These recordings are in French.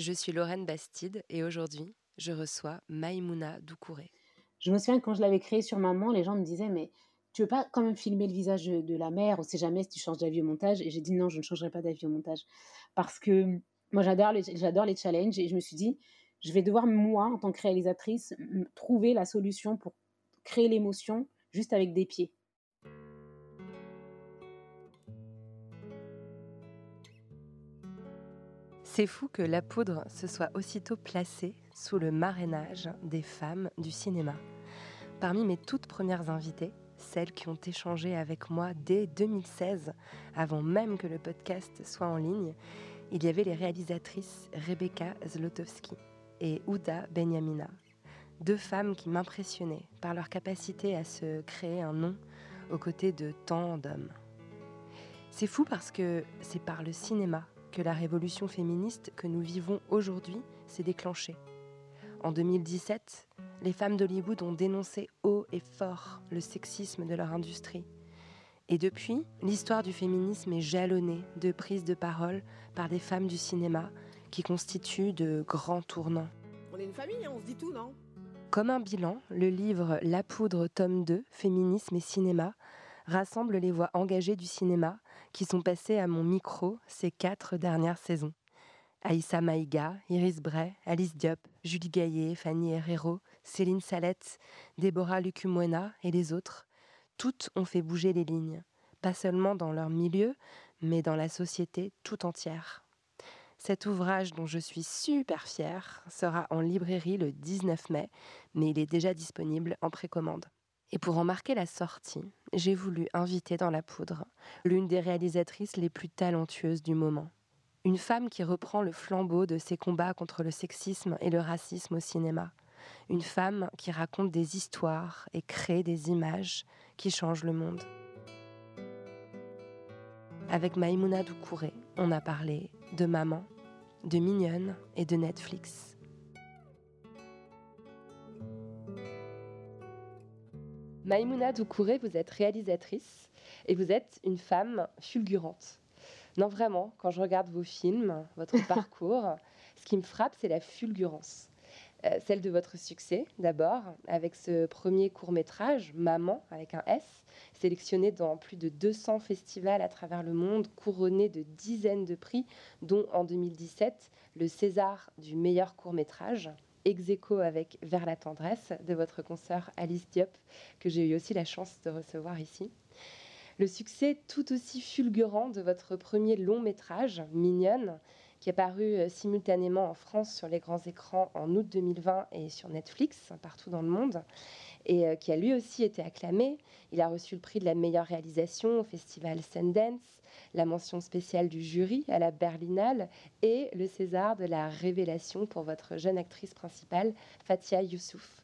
Je suis Lorraine Bastide et aujourd'hui, je reçois Maïmouna Doucouré. Je me souviens que quand je l'avais créé sur maman, les gens me disaient mais tu veux pas quand même filmer le visage de, la mère? On sait jamais si tu changes d'avis au montage. Et j'ai dit non, je ne changerai pas d'avis au montage parce que moi j'adore les, j'adore les challenges et je me suis dit je vais devoir moi en tant que réalisatrice trouver la solution pour créer l'émotion juste avec des pieds. C'est fou que la poudre se soit aussitôt placée sous le marrainage des femmes du cinéma. Parmi mes toutes premières invitées, celles qui ont échangé avec moi dès 2016, avant même que le podcast soit en ligne, il y avait les réalisatrices Rebecca Zlotowski et Ouda Benyamina. Deux femmes qui m'impressionnaient par leur capacité à se créer un nom aux côtés de tant d'hommes. C'est fou parce que c'est par le cinéma que la révolution féministe que nous vivons aujourd'hui s'est déclenchée. En 2017, les femmes d'Hollywood ont dénoncé haut et fort le sexisme de leur industrie. Et depuis, l'histoire du féminisme est jalonnée de prises de parole par des femmes du cinéma qui constituent de grands tournants. On est une famille, hein, on se dit tout, non? Comme un bilan, le livre La poudre, tome 2, Féminisme et cinéma, rassemble les voix engagées du cinéma qui sont passées à mon micro ces quatre dernières saisons. Aïssa Maïga, Iris Bray, Alice Diop, Julie Gaillet, Fanny Herrero, Céline Salette, Déborah Lucumwena et les autres, toutes ont fait bouger les lignes, pas seulement dans leur milieu, mais dans la société tout entière. Cet ouvrage dont je suis super fière sera en librairie le 19 mai, mais il est déjà disponible en précommande. Et pour en marquer la sortie, j'ai voulu inviter dans la poudre l'une des réalisatrices les plus talentueuses du moment. Une femme qui reprend le flambeau de ses combats contre le sexisme et le racisme au cinéma. Une femme qui raconte des histoires et crée des images qui changent le monde. Avec Maïmouna Doucouré, on a parlé de maman, de mignonne et de Netflix. Maïmouna Doucouré, vous êtes réalisatrice et vous êtes une femme fulgurante. Non, vraiment, quand je regarde vos films, votre parcours, ce qui me frappe, c'est la fulgurance. Euh, celle de votre succès, d'abord, avec ce premier court-métrage, Maman, avec un S, sélectionné dans plus de 200 festivals à travers le monde, couronné de dizaines de prix, dont en 2017 le César du meilleur court-métrage, ex avec Vers la tendresse de votre consoeur Alice Diop, que j'ai eu aussi la chance de recevoir ici. Le succès tout aussi fulgurant de votre premier long métrage, Mignonne, qui est paru euh, simultanément en France sur les grands écrans en août 2020 et sur Netflix partout dans le monde, et euh, qui a lui aussi été acclamé. Il a reçu le prix de la meilleure réalisation au festival Sundance, la mention spéciale du jury à la Berlinale et le César de la révélation pour votre jeune actrice principale, Fatia Youssouf.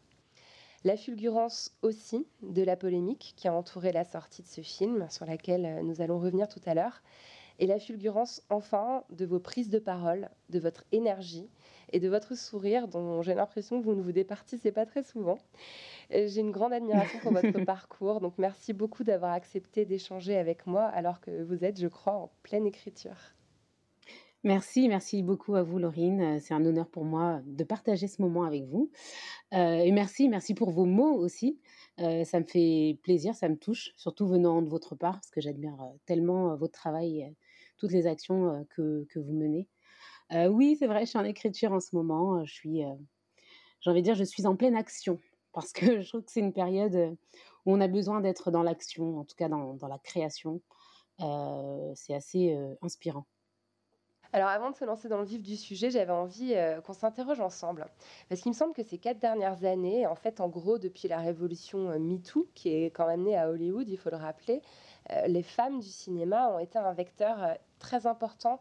La fulgurance aussi de la polémique qui a entouré la sortie de ce film, sur laquelle euh, nous allons revenir tout à l'heure, et la fulgurance enfin de vos prises de parole, de votre énergie et de votre sourire dont j'ai l'impression que vous ne vous départissez pas très souvent. Euh, J'ai une grande admiration pour votre parcours, donc merci beaucoup d'avoir accepté d'échanger avec moi alors que vous êtes, je crois, en pleine écriture. Merci, merci beaucoup à vous, Laurine. Euh, C'est un honneur pour moi de partager ce moment avec vous. Euh, et merci, merci pour vos mots aussi. Euh, ça me fait plaisir, ça me touche, surtout venant de votre part, parce que j'admire tellement votre travail, toutes les actions que, que vous menez. Oui, c'est vrai, je suis en écriture en ce moment. Je suis, j'ai envie de dire, je suis en pleine action, parce que je trouve que c'est une période où on a besoin d'être dans l'action, en tout cas dans, dans la création. C'est assez inspirant. Alors avant de se lancer dans le vif du sujet, j'avais envie qu'on s'interroge ensemble. Parce qu'il me semble que ces quatre dernières années, en fait, en gros, depuis la révolution euh, MeToo, qui est quand même née à Hollywood, il faut le rappeler, les femmes du cinéma ont été un vecteur très important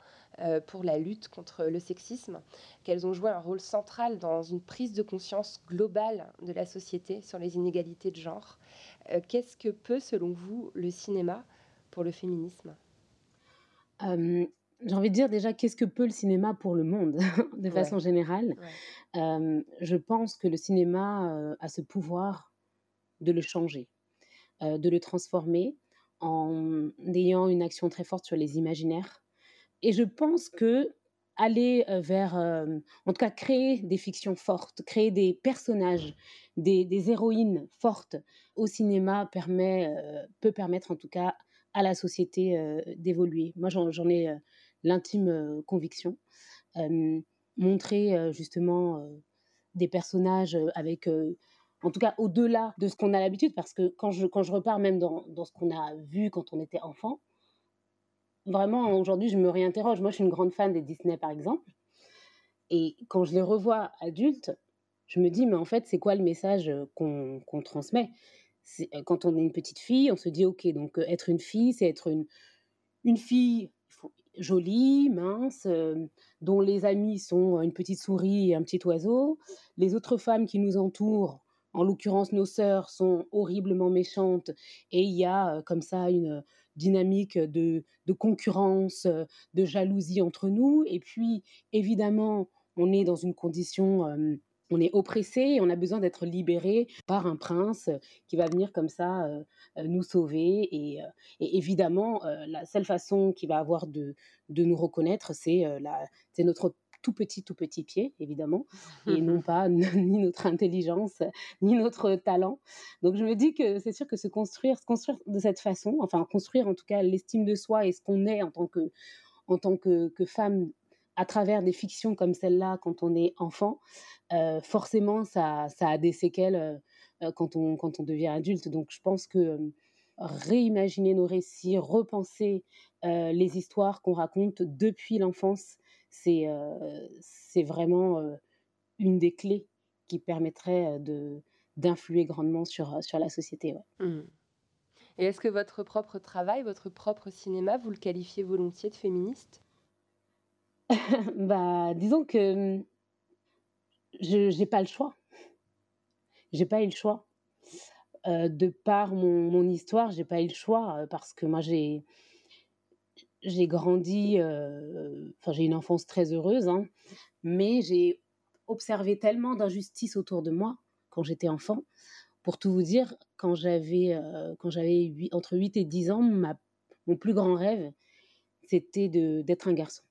pour la lutte contre le sexisme, qu'elles ont joué un rôle central dans une prise de conscience globale de la société sur les inégalités de genre. Qu'est-ce que peut, selon vous, le cinéma pour le féminisme? J'ai envie de dire déjà, qu'est-ce que peut le cinéma pour le monde, de façon générale? Je pense que le cinéma a ce pouvoir de le changer, de le transformer en ayant une action très forte sur les imaginaires. Et je pense que aller vers, en tout cas, créer des fictions fortes, créer des personnages, des, des héroïnes fortes au cinéma permet, peut permettre en tout cas à la société d'évoluer. Moi, j'en ai l'intime conviction. montrer justement des personnages avec en tout cas au-delà de ce qu'on a l'habitude, parce que quand je, repars même dans, ce qu'on a vu quand on était enfant, vraiment aujourd'hui je me réinterroge. Moi je suis une grande fan des Disney par exemple, et quand je les revois adultes, je me dis mais en fait c'est quoi le message qu'on transmet? Quand on est une petite fille, on se dit ok donc être une fille c'est être une fille jolie, mince, dont les amis sont une petite souris et un petit oiseau. Les autres femmes qui nous entourent, en l'occurrence nos sœurs, sont horriblement méchantes. Et il y a comme ça une dynamique de, concurrence, de jalousie entre nous. Et puis, évidemment, on est dans une condition on est oppressé et on a besoin d'être libéré par un prince qui va venir comme ça nous sauver. Et, évidemment, la seule façon qu'il va avoir de nous reconnaître, c'est notre tout petit, tout petit pied, évidemment, et non pas ni notre intelligence, ni notre talent. Donc je me dis que c'est sûr que se construire, se construire de cette façon, enfin construire en tout cas l'estime de soi et ce qu'on est en tant que, en tant que, que femme à travers des fictions comme celle-là quand on est enfant, euh, forcément, ça, ça, a des séquelles euh, euh, quand, on, quand on devient adulte. Donc, je pense que réimaginer nos récits, repenser les histoires qu'on raconte depuis l'enfance, c'est c'est vraiment une des clés qui permettrait de d'influer grandement sur, sur la société. Mmh. Et est-ce que votre propre travail, votre propre cinéma, vous le qualifiez volontiers de féministe? Bah, disons que je n'ai pas le choix. J'ai pas eu le choix. de par mon, mon histoire, j'ai pas eu le choix parce que moi j'ai j'ai grandi, enfin j'ai une enfance très heureuse, hein, mais j'ai observé tellement d'injustices autour de moi quand j'étais enfant. Pour tout vous dire, quand j'avais quand j'avais entre 8 et 10 ans, mon plus grand rêve, c'était d'être un garçon.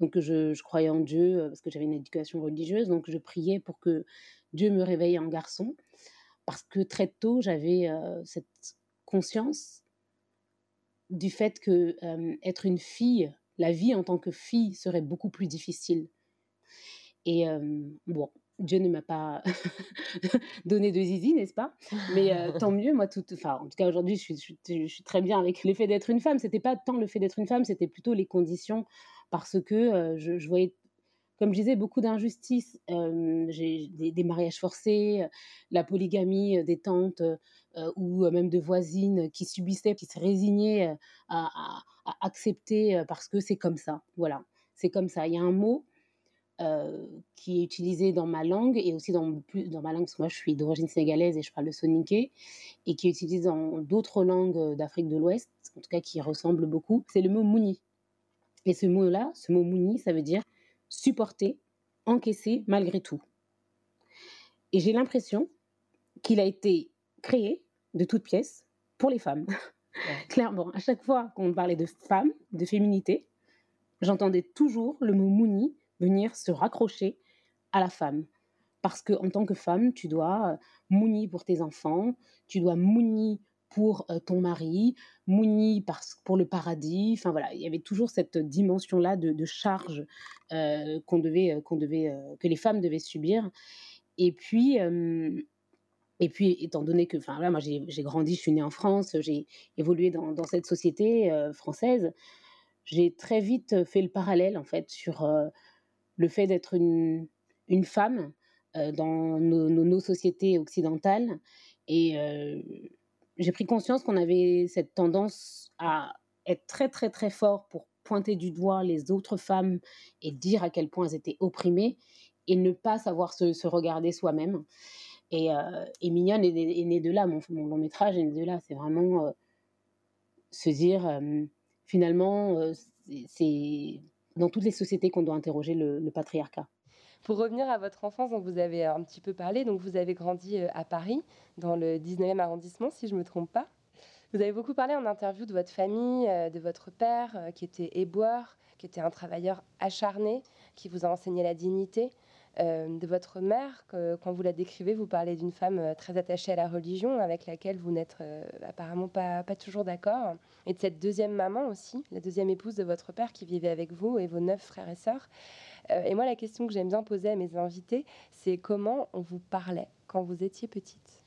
Donc je, croyais en Dieu euh, parce que j'avais une éducation religieuse, donc je priais pour que Dieu me réveille en garçon, parce que très tôt j'avais euh, cette conscience du fait que euh, être une fille, la vie en tant que fille serait beaucoup plus difficile. Et bon, Dieu ne m'a pas donné de zizi, n'est-ce pas? Mais tant mieux, moi, tout, enfin, en tout cas aujourd'hui, je suis, je suis, très bien avec l'effet d'être une femme. C'était pas tant le fait d'être une femme, c'était plutôt les conditions parce que je, voyais, comme je disais, beaucoup d'injustices. j'ai des, mariages forcés, la polygamie des tantes ou même de voisines qui subissaient, qui se résignaient à, accepter parce que c'est comme ça. Voilà, c'est comme ça. Il y a un mot qui est utilisé dans ma langue et aussi dans, dans ma langue, parce que moi je suis d'origine sénégalaise et je parle le soninké, et qui est utilisé dans d'autres langues d'Afrique de l'Ouest, en tout cas qui ressemble beaucoup, c'est le mot mouni. Et ce mot-là, ce mot mouni, ça veut dire supporter, encaisser malgré tout. Et j'ai l'impression qu'il a été créé de toutes pièces pour les femmes. Clairement, à chaque fois qu'on parlait de femmes, de féminité, j'entendais toujours le mot mouni venir se raccrocher à la femme. Parce que en tant que femme, tu dois mouni pour tes enfants, tu dois mouni pour ton mari, Mouni pour le paradis. Enfin voilà, il y avait toujours cette dimension-là de, charge qu'on devait, qu'on devait, que les femmes devaient subir. Et puis, et puis étant donné que, enfin là, moi j'ai grandi, je suis née en France, j'ai évolué dans, dans, cette société française. j'ai très vite fait le parallèle en fait sur le fait d'être une, une femme dans nos, nos, sociétés occidentales. Et j'ai pris conscience qu'on avait cette tendance à être très très très fort pour pointer du doigt les autres femmes et dire à quel point elles étaient opprimées et ne pas savoir se, regarder soi-même. Et, et, Mignonne est, né de là, mon, mon, long métrage est né de là. C'est vraiment se dire, finalement, c'est dans toutes les sociétés qu'on doit interroger le, patriarcat. Pour revenir à votre enfance, dont vous avez un petit peu parlé, donc vous avez grandi à Paris, dans le 19e arrondissement, si je ne me trompe pas. Vous avez beaucoup parlé en interview de votre famille, de votre père, qui était éboueur, qui était un travailleur acharné, qui vous a enseigné la dignité. Euh, de votre mère, que, quand vous la décrivez, vous parlez d'une femme euh, très attachée à la religion, avec laquelle vous n'êtes euh, apparemment pas, pas toujours d'accord, et de cette deuxième maman aussi, la deuxième épouse de votre père qui vivait avec vous et vos neuf frères et sœurs. Et moi, la question que j'aime bien poser à mes invités, c'est comment on vous parlait quand vous étiez petite?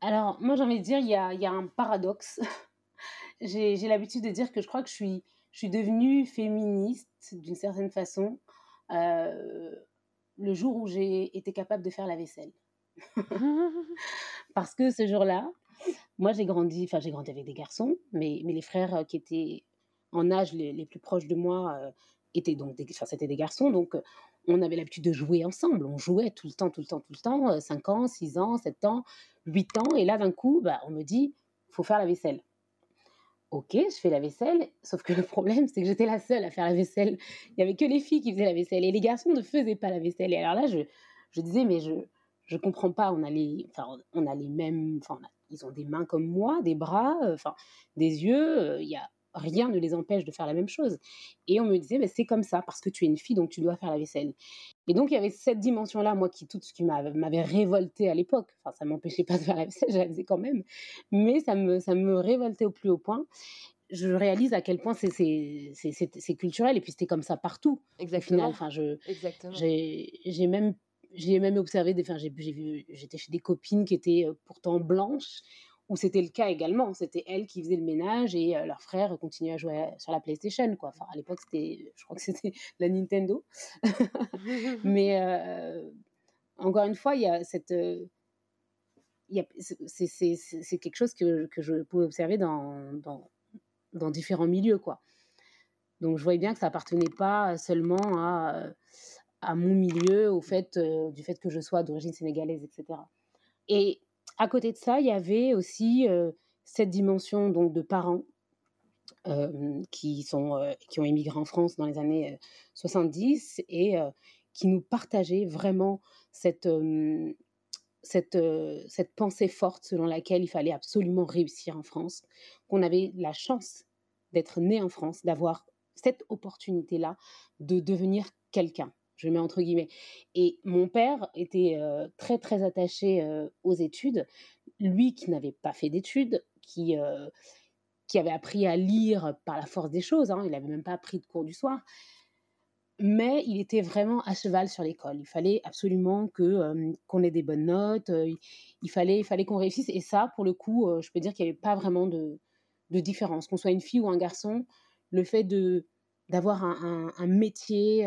Alors, moi, j'ai envie de dire, il y a, un paradoxe. j'ai l'habitude de dire que je crois que je suis, devenue féministe d'une certaine façon. Euh, le jour où j'ai été capable de faire la vaisselle. Parce que ce jour-là, moi j'ai grandi, enfin j'ai grandi avec des garçons, mais, les frères euh, qui étaient en âge les, plus proches de moi euh, étaient donc enfin, c'était des garçons, donc euh, on avait l'habitude de jouer ensemble. On jouait tout le temps, tout le temps, tout le temps, 5 ans, 6 ans, 7 ans, 8 ans, et là d'un coup, bah, on me dit, faut faire la vaisselle. Ok, je fais la vaisselle, sauf que le problème, c'est que j'étais la seule à faire la vaisselle. Il n'y avait que les filles qui faisaient la vaisselle et les garçons ne faisaient pas la vaisselle. Et alors là, je, je disais, mais je je comprends pas. On a les, enfin, on a les mêmes, enfin, ils ont des mains comme moi, des bras, euh, enfin, des yeux. Euh, il y a rien ne les empêche de faire la même chose. Et on me disait, mais c'est comme ça, parce que tu es une fille, donc tu dois faire la vaisselle. Et donc, il y avait cette dimension-là, moi, qui tout ce qui m'avait révolté à l'époque. Enfin, ça m'empêchait pas de faire la vaisselle, je la faisais quand même. Mais ça me, ça me révoltait au plus haut point. Je réalise à quel point c'est culturel, et puis c'était comme ça partout. Exactement. Enfin, je, j'ai même j'ai même observé, enfin, j'étais chez des copines qui étaient euh, pourtant blanches où c'était le cas également. C'était elles qui faisaient le ménage et euh, leur frère continuait à jouer sur la PlayStation. Quoi. À l'époque, c'était, je crois que c'était la Nintendo. Mais euh, encore une fois, il y a cette. Euh, c'est quelque chose que, je pouvais observer dans, différents milieux. Quoi. Donc, je voyais bien que ça appartenait pas seulement à, à mon milieu, au fait, du fait que je sois d'origine sénégalaise, etc. Et à côté de ça, il y avait aussi cette dimension donc de parents qui, sont, qui ont émigré en France dans les années 70 et qui nous partageaient vraiment cette, cette, cette pensée forte selon laquelle il fallait absolument réussir en France, qu'on avait la chance d'être né en France, d'avoir cette opportunité-là de devenir quelqu'un je mets entre guillemets. Et mon père était très très attaché aux études. Lui qui n'avait pas fait d'études, qui, qui avait appris à lire par la force des choses, hein, il n'avait même pas pris de cours du soir, mais il était vraiment à cheval sur l'école. Il fallait absolument que qu'on ait des bonnes notes, il fallait, il fallait qu'on réussisse. Et ça, pour le coup, je peux dire qu'il n'y avait pas vraiment de, de différence. Qu'on soit une fille ou un garçon, le fait de d'avoir un, un, métier,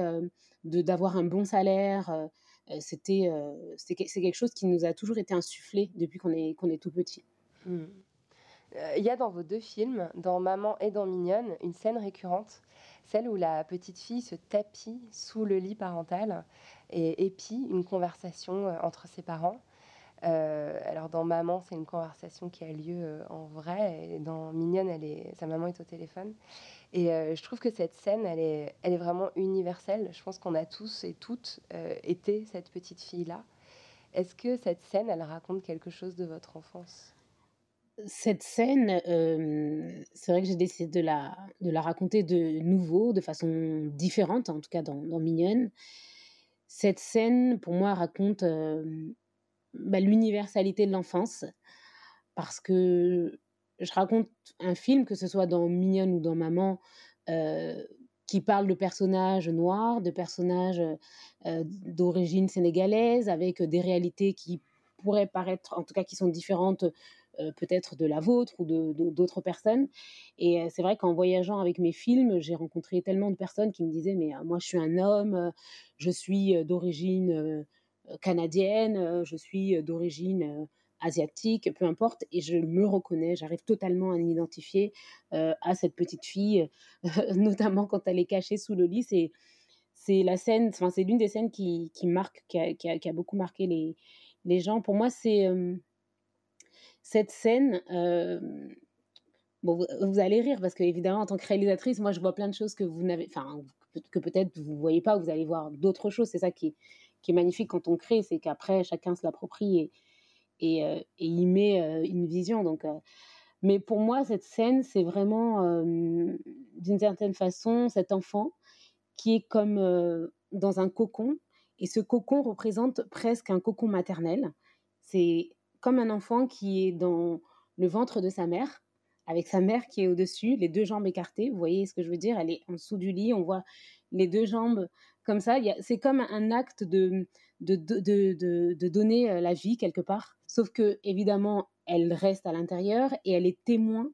de d'avoir un bon salaire. Euh, euh, c'était euh, c'est quelque chose qui nous a toujours été insufflé depuis qu'on est, qu'on est tout petit. Mmh. Il y a dans vos deux films, dans Maman et dans Mignonne, une scène récurrente, celle où la petite fille se tapit sous le lit parental et épie une conversation entre ses parents. Alors dans Maman, c'est une conversation qui a lieu en vrai, et dans Mignonne, elle est, sa maman est au téléphone. Et euh, je trouve que cette scène, elle est, elle est vraiment universelle. Je pense qu'on a tous et toutes euh, été cette petite fille-là. Est-ce que cette scène, elle raconte quelque chose de votre enfance? Cette scène, euh, c'est vrai que j'ai décidé de la, de la raconter de nouveau, de façon différente, en tout cas dans Mignonne. Cette scène, pour moi, raconte bah, l'universalité de l'enfance, parce que je raconte un film, que ce soit dans Mignonne ou dans Maman, euh, qui parle de personnages noirs, de personnages euh, d'origine sénégalaise, avec des réalités qui pourraient paraître, en tout cas qui sont différentes euh, peut-être de la vôtre ou d'autres personnes. Et c'est vrai qu'en voyageant avec mes films, j'ai rencontré tellement de personnes qui me disaient, mais moi je suis un homme, je suis d'origine canadienne, euh, je suis euh, d'origine euh, asiatique, peu importe, et je me reconnais, j'arrive totalement à m'identifier à cette petite fille, notamment quand elle est cachée sous le lit. C'est c'est la scène, enfin c'est l'une des scènes qui, qui marque, qui a, qui a- beaucoup marqué les, les gens. Pour moi, c'est cette scène. bon, vous, allez rire parce que évidemment, en tant que réalisatrice, moi, je vois plein de choses que vous n'avez, enfin, que peut-être vous voyez pas, ou vous allez voir d'autres choses. C'est ça qui est, qui est magnifique quand on crée, c'est qu'après chacun se l'approprie et, et, euh, y met euh, une vision. Donc, euh, mais pour moi, cette scène, c'est vraiment, d'une certaine façon, cet enfant qui est comme dans un cocon. Et ce cocon représente presque un cocon maternel. C'est comme un enfant qui est dans le ventre de sa mère, avec sa mère qui est au-dessus, les deux jambes écartées. Vous voyez ce que je veux dire? Elle est en dessous du lit, on voit les deux jambes comme ça. C'est comme un acte de, de, de, de, donner euh, la vie quelque part. Sauf que, évidemment, elle reste à l'intérieur et elle est témoin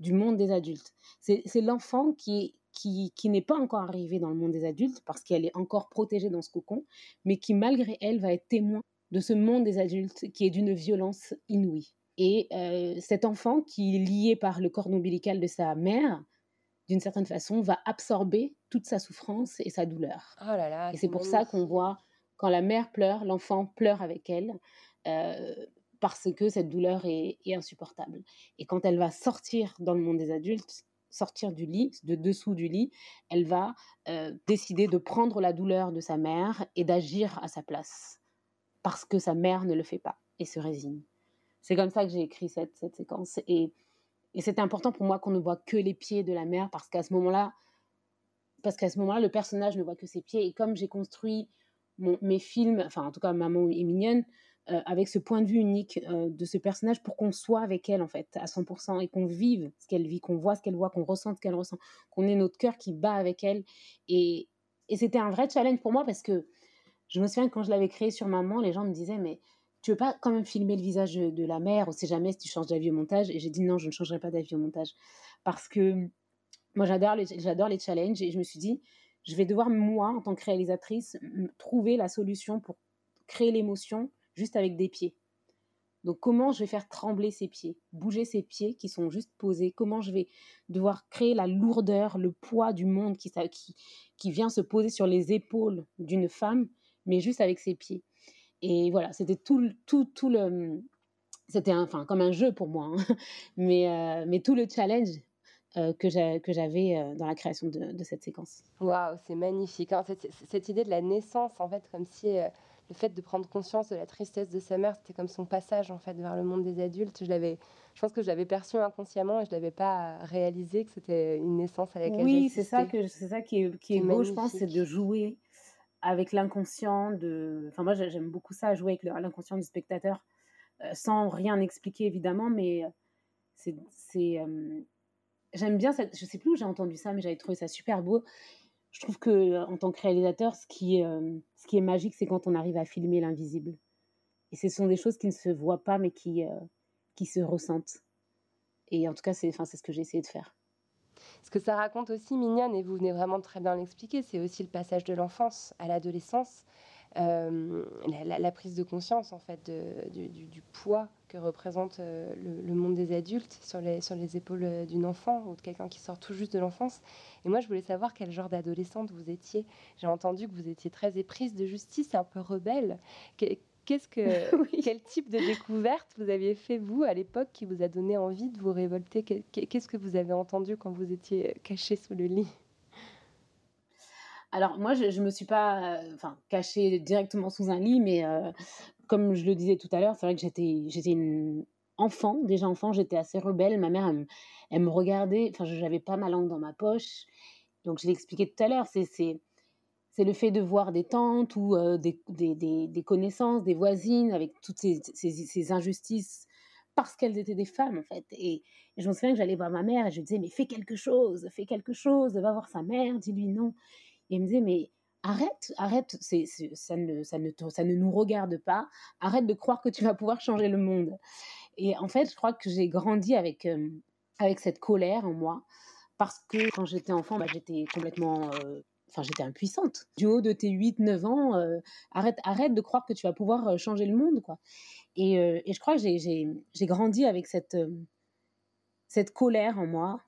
du monde des adultes. C'est l'enfant qui qui, qui n'est pas encore arrivée dans le monde des adultes parce qu'elle est encore protégée dans ce cocon, mais qui malgré elle va être témoin de ce monde des adultes qui est d'une violence inouïe. Et euh, cet enfant qui est lié par le cordon ombilical de sa mère, d'une certaine façon, va absorber toute sa souffrance et sa douleur. Oh là là, Et c'est pour ça qu'on voit, quand la mère pleure, l'enfant pleure avec elle, euh, parce que cette douleur est, est insupportable. Et quand elle va sortir dans le monde des adultes, sortir du lit, de dessous du lit, elle va euh, décider de prendre la douleur de sa mère et d'agir à sa place, parce que sa mère ne le fait pas et se résigne. C'est comme ça que j'ai écrit cette, cette séquence. Et, et c'était important pour moi qu'on ne voit que les pieds de la mère, parce qu'à ce moment-là, parce qu'à ce moment-là, le personnage ne voit que ses pieds. Et comme j'ai construit mes films, enfin en tout cas Maman est mignonne, euh, avec ce point de vue unique euh, de ce personnage pour qu'on soit avec elle en fait à 100% et qu'on vive ce qu'elle vit, qu'on voit ce qu'elle voit, qu'on ressent ce qu'elle ressent, qu'on ait notre cœur qui bat avec elle. Et, et c'était un vrai challenge pour moi parce que je me souviens que quand je l'avais créé sur Maman, les gens me disaient mais tu veux pas quand même filmer le visage de, la mère, on sait jamais si tu changes d'avis au montage. Et j'ai dit non, je ne changerai pas d'avis au montage parce que moi j'adore les, challenges et je me suis dit je vais devoir moi en tant que réalisatrice trouver la solution pour créer l'émotion juste avec des pieds. Donc comment je vais faire trembler ces pieds, bouger ces pieds qui sont juste posés, comment je vais devoir créer la lourdeur, le poids du monde qui vient se poser sur les épaules d'une femme, mais juste avec ses pieds? Et voilà, c'était tout, le- tout, tout le... C'était un- enfin comme un jeu pour moi, hein. mais, euh, mais tout le challenge euh, que j'a- que j'avais euh, dans la création de, de cette séquence. Waouh, c'est magnifique. hein. Cette, cette idée de la naissance, en fait, comme si le fait de prendre conscience de la tristesse de sa mère, c'était comme son passage en fait vers le monde des adultes. Je l'avais, je pense que je l'avais perçu inconsciemment et je l'avais pas réalisé que c'était une naissance à laquelle Oui, c'est ça que c'est ça qui est, qui est C'est beau, je pense, c'est de jouer avec l'inconscient. Enfin, moi, j'ai- j'aime beaucoup ça, jouer avec l'inconscient du spectateur, euh, sans rien expliquer évidemment, mais euh, c'est, euh, j'aime bien cette. Je sais plus où j'ai entendu ça, mais j'avais trouvé ça super beau. Je trouve que en tant que réalisateur, ce qui, est, magique, c'est quand on arrive à filmer l'invisible. Et ce sont des choses qui ne se voient pas, mais qui, se ressentent. Et en tout cas, c'est ce que j'ai essayé de faire. Ce que ça raconte aussi, mignonne, et vous venez vraiment très bien l'expliquer, c'est aussi le passage de l'enfance à l'adolescence, euh, la, prise de conscience en fait du, poids que représente euh, le, monde des adultes sur les, épaules d'une enfant ou de quelqu'un qui sort tout juste de l'enfance. Et moi, je voulais savoir quel genre d'adolescente vous étiez. J'ai entendu que vous étiez très éprise de justice, un peu rebelle. Qu'est-ce que, Oui. quel type de découverte vous aviez fait vous à l'époque qui vous a donné envie de vous révolter? Que- que- Qu'est-ce que vous avez entendu quand vous étiez caché sous le lit? Alors moi, je ne me suis pas euh, enfin, cachée directement sous un lit, mais euh, comme je le disais tout à l'heure, c'est vrai que j'étais, j'étais une enfant, déjà enfant, j'étais assez rebelle. Ma mère, elle, me- elle me regardait, enfin, je n'avais pas ma langue dans ma poche. Donc je l'ai expliqué tout à l'heure, c'est, c'est, c'est le fait de voir des tantes ou des, des, des- connaissances, des voisines avec toutes ces, ces, ces injustices parce qu'elles étaient des femmes en fait. Et, et je me souviens que j'allais voir ma mère et je lui disais mais fais quelque chose, fais quelque chose, va voir sa mère, dis-lui non. Et il me disait, mais arrête, arrête, ça, ne, ça, ne, ça ne nous regarde pas, arrête de croire que tu vas pouvoir changer le monde. Et en fait, je crois que j'ai grandi avec, avec cette colère en moi parce que quand j'étais enfant, bah, j'étais complètement. Enfin, j'étais impuissante. Du haut de tes 8-9 ans, euh, arrête, arrête de croire que tu vas pouvoir euh, changer le monde, quoi. Et, euh, et je crois que j'ai- grandi avec cette, cette colère en moi,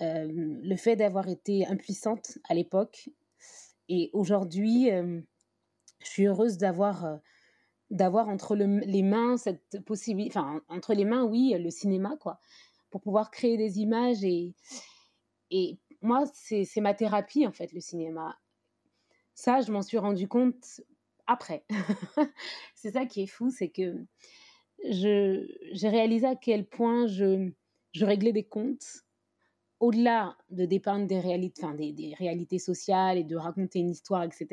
le fait d'avoir été impuissante à l'époque. Et aujourd'hui, je suis heureuse d'avoir d'avoir entre le- les mains cette possibilité, enfin entre les mains, oui, le cinéma, quoi, pour pouvoir créer des images et et moi, c'est ma thérapie en fait, le cinéma. Ça, je m'en suis rendu compte après. c'est ça qui est fou, c'est que j'ai réalisé à quel point je je réglais des comptes au-delà de dépeindre des réalités, enfin, des, des réalités sociales et de raconter une histoire, etc.,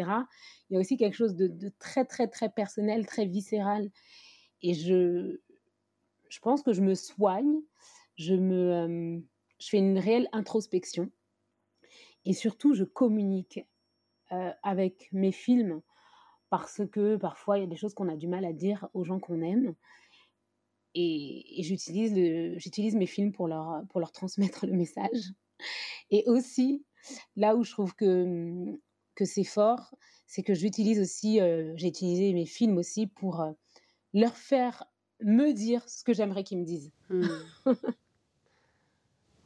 il y a aussi quelque chose de, de très, très, très personnel, très viscéral. Et je, je pense que je me soigne, je, me, euh, je fais une réelle introspection. Et surtout, je communique euh, avec mes films parce que parfois, il y a des choses qu'on a du mal à dire aux gens qu'on aime. Et, et j'utilise, le- j'utilise mes films pour leur, pour leur transmettre le message. Et aussi, là où je trouve que, que c'est fort, c'est que j'utilise aussi, euh, j'ai utilisé mes films aussi pour euh, leur faire me dire ce que j'aimerais qu'ils me disent. Hmm.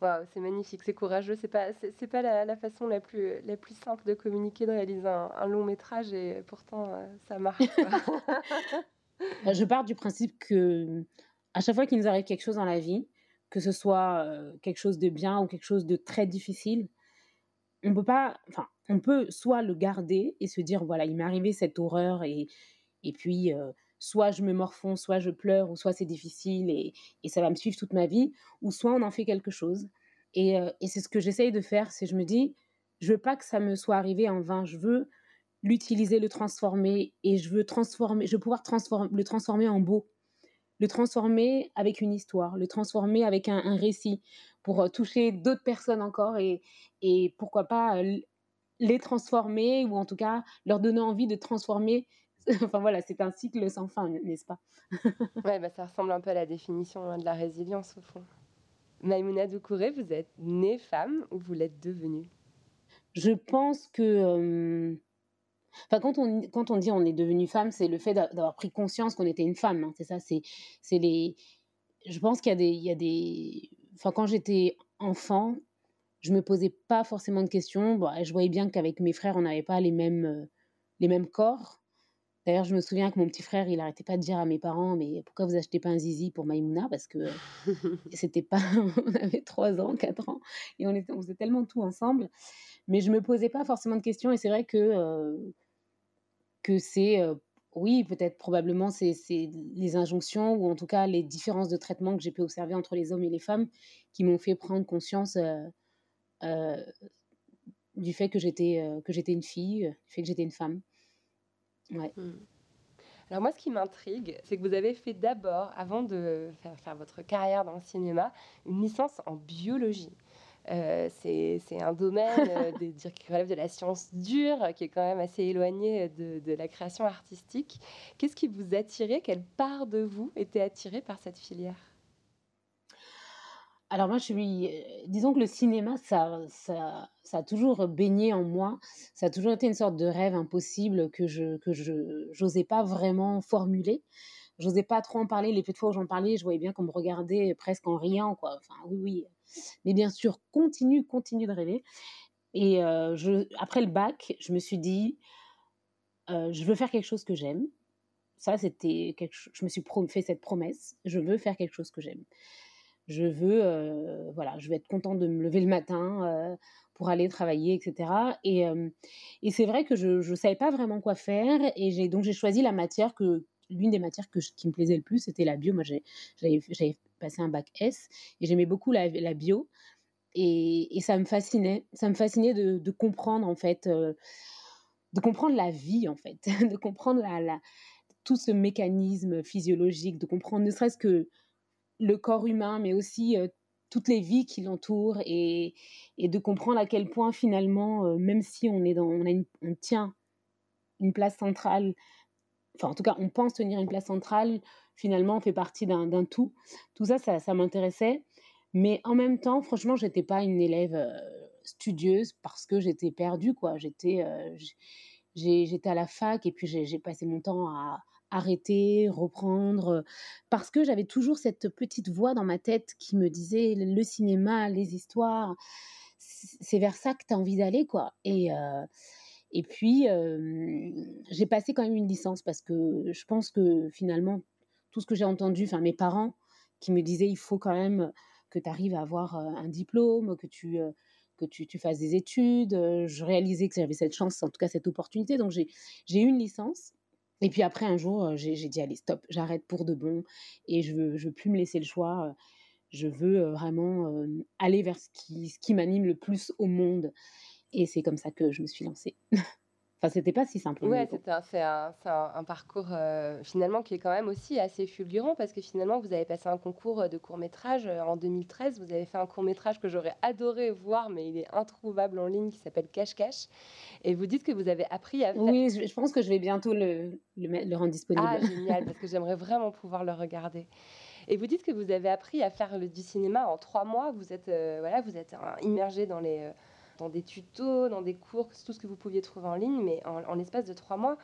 Waouh, c'est magnifique, c'est courageux. C'est pas, c'est, pas la, la façon la plus, la plus simple de communiquer, de réaliser un, long métrage, et pourtant euh, ça marche. Je pars du principe que à chaque fois qu'il nous arrive quelque chose dans la vie, que ce soit euh, quelque chose de bien ou quelque chose de très difficile, on peut pas, enfin, on peut soit le garder et se dire voilà, il m'est arrivé cette horreur et et puis euh, soit je me morfonds, soit je pleure, ou soit c'est difficile et, et ça va me suivre toute ma vie, ou soit on en fait quelque chose. Et, euh, et c'est ce que j'essaye de faire, c'est je me dis, je veux pas que ça me soit arrivé en vain, je veux l'utiliser, le transformer, et je veux transformer, je pouvoir transformer, le transformer en beau, le transformer avec une histoire, le transformer avec un, un récit, pour euh, toucher d'autres personnes encore, et, et pourquoi pas euh, les transformer, ou en tout cas leur donner envie de transformer enfin voilà, c'est un cycle sans fin, n'est-ce pas? Ouais, bah, ça ressemble un peu à la définition hein, de la résilience au fond. Maïmouna Doucouré, vous êtes née femme ou vous l'êtes devenue? Je pense que. euh, Enfin, quand on, quand on dit on est devenu femme, c'est le fait d'a- d'avoir pris conscience qu'on était une femme. hein, c'est ça, c'est c'est les. Je pense qu'il y a des. il y a des... Enfin, quand j'étais enfant, je me posais pas forcément de questions. Bon, je voyais bien qu'avec mes frères, on n'avait pas les mêmes, euh, les mêmes corps. D'ailleurs, je me souviens que mon petit frère, il arrêtait pas de dire à mes parents, mais pourquoi vous achetez pas un zizi pour Maïmouna? Parce que c'était pas, on avait 3 ans, 4 ans, et on, était, on faisait tellement tout ensemble. Mais je me posais pas forcément de questions, et c'est vrai que, euh, que c'est, euh, oui, peut-être probablement, c'est les injonctions, ou en tout cas les différences de traitement que j'ai pu observer entre les hommes et les femmes, qui m'ont fait prendre conscience euh, du fait que j'étais une fille, du fait que j'étais une femme. Ouais. Hmm. Alors moi, ce qui m'intrigue, c'est que vous avez fait d'abord, avant de faire, faire votre carrière dans le cinéma, une licence en biologie. Euh, c'est un domaine euh, dire, qui relève de la science dure, qui est quand même assez éloigné de, de la création artistique. Qu'est-ce qui vous attirait Quelle part de vous était attirée par cette filière? Alors moi, je suis, euh, disons que le cinéma, ça, ça, ça a toujours baigné en moi. Ça a toujours été une sorte de rêve impossible que je, que je, pas vraiment formuler. J'osais pas trop en parler. Les peu de fois où j'en parlais, je voyais bien qu'on me regardait presque en riant, quoi. Enfin, oui, oui. Mais bien sûr, continue, continue de rêver. Et euh, après le bac, je me suis dit, euh, je veux faire quelque chose que j'aime. Ça, c'était quelque chose. Je me suis fait cette promesse. Je veux faire quelque chose que j'aime. Je veux, voilà, je être contente de me lever le matin pour aller travailler, etc. Et, c'est vrai que je ne savais pas vraiment quoi faire. Et donc j'ai choisi la matière que l'une des matières que qui me plaisait le plus, c'était la bio. Moi, j'avais passé un bac S et j'aimais beaucoup la, bio. Et, ça me fascinait. Ça me fascinait de, comprendre, en fait, de comprendre la vie, en fait, de comprendre tout ce mécanisme physiologique, de comprendre ne serait-ce que le corps humain, mais aussi toutes les vies qui l'entourent et, et de comprendre à quel point finalement, même si on, est dans, on, tient une place centrale, enfin en tout cas on pense tenir une place centrale, finalement, on fait partie d'un tout. Tout ça, ça, ça m'intéressait. Mais en même temps, franchement, j'étais pas une élève studieuse parce que j'étais perdue, quoi. J'étais, j'étais à la fac et puis j'ai passé mon temps à arrêter, reprendre, parce que j'avais toujours cette petite voix dans ma tête qui me disait le cinéma, les histoires, c'est vers ça que tu as envie d'aller, quoi. Et, euh, et puis, j'ai passé quand même une licence parce que je pense que finalement, tout ce que j'ai entendu, enfin mes parents qui me disaient il faut quand même que tu arrives à avoir un diplôme, que tu, que tu, tu fasses des études. Je réalisais que j'avais cette chance, en tout cas cette opportunité. Donc j'ai eu une licence. Et puis après, un jour, j'ai dit allez, stop, j'arrête pour de bon et je veux, veux plus me laisser le choix. Je veux vraiment aller vers ce qui, ce qui m'anime le plus au monde. Et c'est comme ça que je me suis lancée. enfin, c'était pas si simple. Ouais, c'est un, c'est un, c'est un- un parcours euh, finalement qui est quand même aussi assez fulgurant parce que finalement vous avez passé un concours de court métrage euh, en 2013. Vous avez fait un court métrage que j'aurais adoré voir, mais il est introuvable en ligne qui s'appelle Cache Cache. Et vous dites que vous avez appris à faire. Oui, je, je pense que je vais bientôt le, le, le rendre disponible. Ah, génial, parce que j'aimerais vraiment pouvoir le regarder. Et vous dites que vous avez appris à faire le- du cinéma en trois mois. Vous êtes, euh, voilà, vous êtes euh, immergé dans, les, euh, dans des tutos, dans des cours, tout ce que vous pouviez trouver en ligne, mais en, en l'espace de trois mois.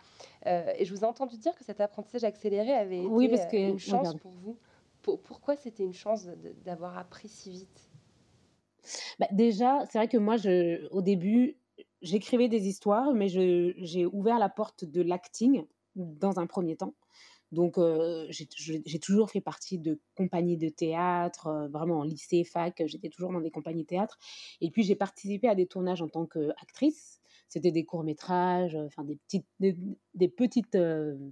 Euh, et je vous ai entendu dire que cet apprentissage accéléré avait été Oui, parce euh, que- une chance pour vous. Pour- pourquoi c'était une chance d'avoir appris si vite? Bah, déjà, c'est vrai que moi, je, au début, j'écrivais des histoires, mais j'ai ouvert la porte de l'acting dans un premier temps. Donc, j'ai toujours fait partie de compagnies de théâtre, vraiment en lycée, fac, j'étais toujours dans des compagnies de théâtre. Et puis, j'ai participé à des tournages en tant qu'actrice. C'était des courts-métrages, enfin des petites, des, petites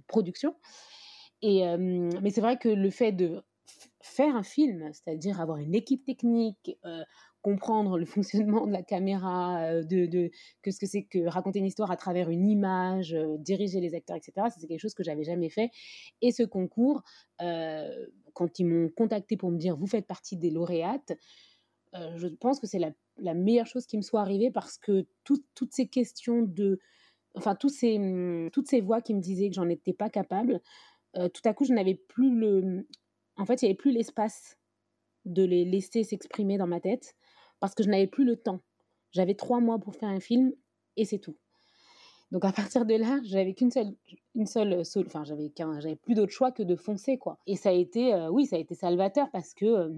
productions. Et, mais c'est vrai que le fait de faire un film, c'est-à-dire avoir une équipe technique, comprendre le fonctionnement de la caméra, euh, de, que ce que c'est que raconter une histoire à travers une image, euh, diriger les acteurs, etc. C'est quelque chose que j'avais jamais fait. Et ce concours, euh, quand ils m'ont contacté pour me dire vous faites partie des lauréates, je pense que c'est la, meilleure chose qui me soit arrivée parce que tout- toutes ces questions de, enfin tous ces, hum, toutes ces voix qui me disaient que j'en étais pas capable, tout à coup je n'avais plus le, en fait il y avait plus l'espace de les laisser s'exprimer dans ma tête parce que je n'avais plus le temps. J'avais trois mois pour faire un film et c'est tout. Donc à partir de là, j'avais qu'une seule, une seule, enfin j'avais j'avais plus d'autre choix que de foncer quoi. Et ça a été, euh, oui, ça a été salvateur parce que euh,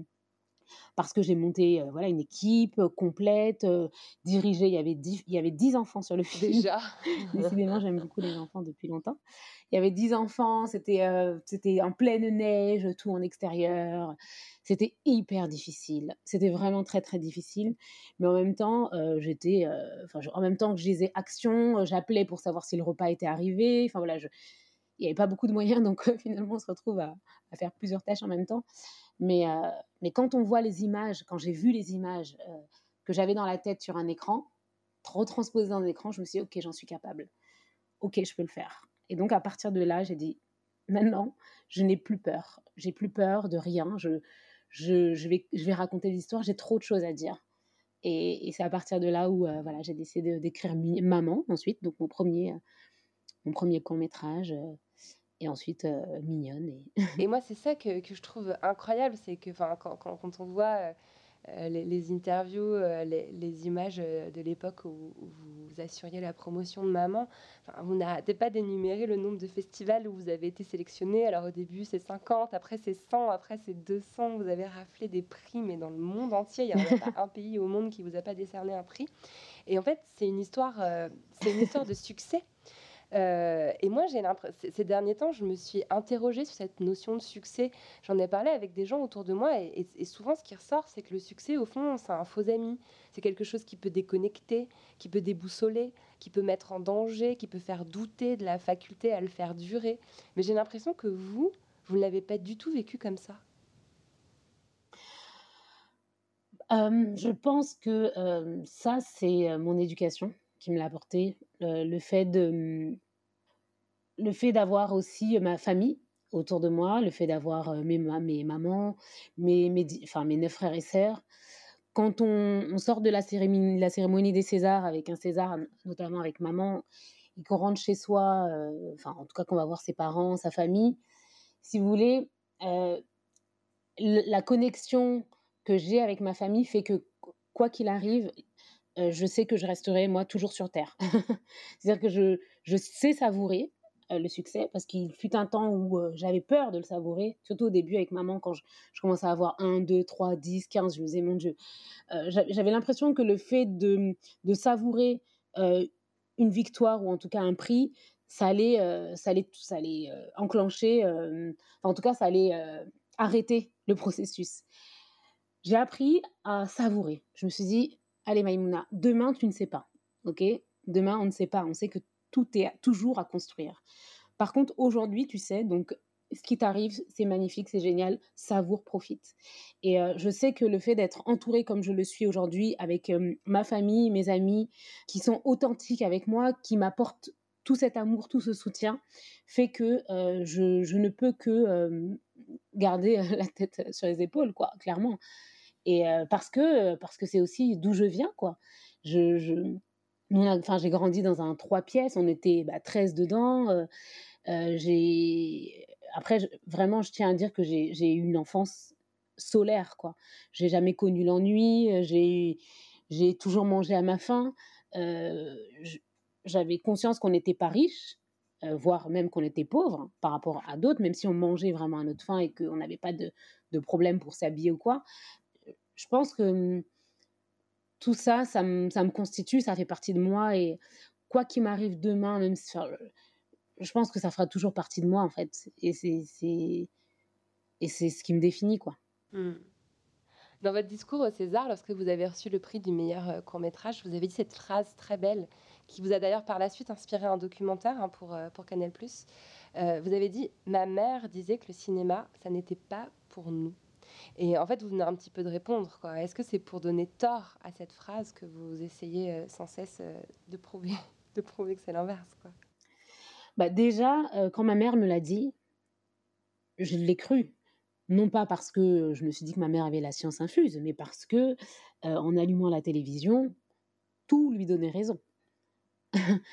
parce que j'ai monté euh, voilà une équipe complète, euh, dirigée. Il y avait dix, il y avait dix enfants sur le film. Déjà Décidément, j'aime beaucoup les enfants depuis longtemps. Il y avait dix enfants, c'était euh, c'était en pleine neige, tout en extérieur. C'était hyper difficile. C'était vraiment très très difficile. Mais en même temps, j'étais, enfin, en même temps que je disais action, j'appelais pour savoir si le repas était arrivé. Enfin voilà, je, il n'y avait pas beaucoup de moyens, donc euh, finalement, on se retrouve à, faire plusieurs tâches en même temps. Mais, euh, mais quand on voit les images, quand j'ai vu les images euh, que j'avais dans la tête sur un écran, retransposées dans un écran, je me suis dit, ok, j'en suis capable. Ok, je peux le faire. Et donc, à partir de là, j'ai dit, maintenant, je n'ai plus peur. J'ai plus peur de rien. Je, je, je, vais, je vais raconter l'histoire. J'ai trop de choses à dire. Et, et c'est à partir de là où voilà, j'ai décidé d'écrire Maman ensuite, donc mon premier, mon premier court métrage. Et ensuite Mignonne. Et... Moi, c'est ça que, que je trouve incroyable, c'est que quand, on voit les, interviews, les, images de l'époque où, vous assuriez la promotion de Maman, vous n'arrêtez pas d'énumérer le nombre de festivals où vous avez été sélectionné. Alors au début, c'est 50, après c'est 100, après c'est 200. Vous avez raflé des prix, mais dans le monde entier, il n'y a, pas un pays au monde qui vous a pas décerné un prix. Et en fait, c'est une histoire, c'est une histoire de succès. Euh, et moi, ces derniers temps, je me suis interrogée sur cette notion de succès. J'en ai parlé avec des gens autour de moi, et, souvent, ce qui ressort, c'est que le succès, au fond, c'est un faux ami. C'est quelque chose qui peut déconnecter, qui peut déboussoler, qui peut mettre en danger, qui peut faire douter de la faculté à le faire durer. Mais j'ai l'impression que vous, vous ne l'avez pas du tout vécu comme ça. Euh, je pense que euh, ça, c'est mon éducation qui me l'a apporté. Euh, le fait de, le fait d'avoir aussi ma famille autour de moi, le fait d'avoir euh, mes, mes mamans, mes, mes, enfin, mes neuf frères et sœurs. Quand on, sort de la cérémonie, la cérémonie des Césars avec un César, notamment avec maman, et qu'on rentre chez soi, euh, enfin en tout cas qu'on va voir ses parents, sa famille, si vous voulez, euh, la connexion que j'ai avec ma famille fait que quoi qu'il arrive, je sais que je resterai moi toujours sur terre. C'est-à-dire que je, sais savourer le succès parce qu'il fut un temps où j'avais peur de le savourer, surtout au début avec maman quand je, je commençais à avoir 1, 2, 3, 10, 15, je me disais mon Dieu. j'avais l'impression que le fait de, de savourer une victoire ou en tout cas un prix, ça allait, ça allait, ça allait enclencher, en tout cas, ça allait arrêter le processus. J'ai appris à savourer. Je me suis dit, allez Maïmouna, demain tu ne sais pas, ok? Demain on ne sait pas, on sait que tout est toujours à construire. Par contre, aujourd'hui, tu sais, donc ce qui t'arrive, c'est magnifique, c'est génial, savoure, profite. Et je sais que le fait d'être entourée comme je le suis aujourd'hui avec ma famille, mes amis, qui sont authentiques avec moi, qui m'apportent tout cet amour, tout ce soutien, fait que je, je, ne peux que garder la tête sur les épaules, quoi, clairement. Et parce que parce que c'est aussi d'où je viens, quoi. Je, je enfin, j'ai grandi dans un trois pièces, on était bah, 13 dedans. j'ai après, vraiment, je tiens à dire que j'ai eu une enfance solaire, quoi. J'ai jamais connu l'ennui, j'ai toujours mangé à ma faim. J'avais conscience qu'on n'était pas riche, voire même qu'on était pauvre par rapport à d'autres, même si on mangeait vraiment à notre faim et qu'on n'avait pas de, de, problème pour s'habiller ou quoi. Je pense que mmh, tout ça, ça me, constitue, ça fait partie de moi et quoi qu'il m'arrive demain, même je pense que ça fera toujours partie de moi en fait. Et c'est et c'est ce qui me définit quoi. Mmh. Dans votre discours au César, lorsque vous avez reçu le prix du meilleur euh, court métrage, vous avez dit cette phrase très belle qui vous a d'ailleurs par la suite inspiré un documentaire hein, pour, euh, pour Canal+. Euh, vous avez dit « Ma mère disait que le cinéma, ça n'était pas pour nous ». Et en fait, vous venez un petit peu de répondre. Est-ce que c'est pour donner tort à cette phrase que vous essayez sans cesse de prouver, de prouver que c'est l'inverse bah déjà, quand ma mère me l'a dit, je l'ai cru. Non pas parce que je me suis dit que ma mère avait la science infuse, mais parce que en allumant la télévision, tout lui donnait raison.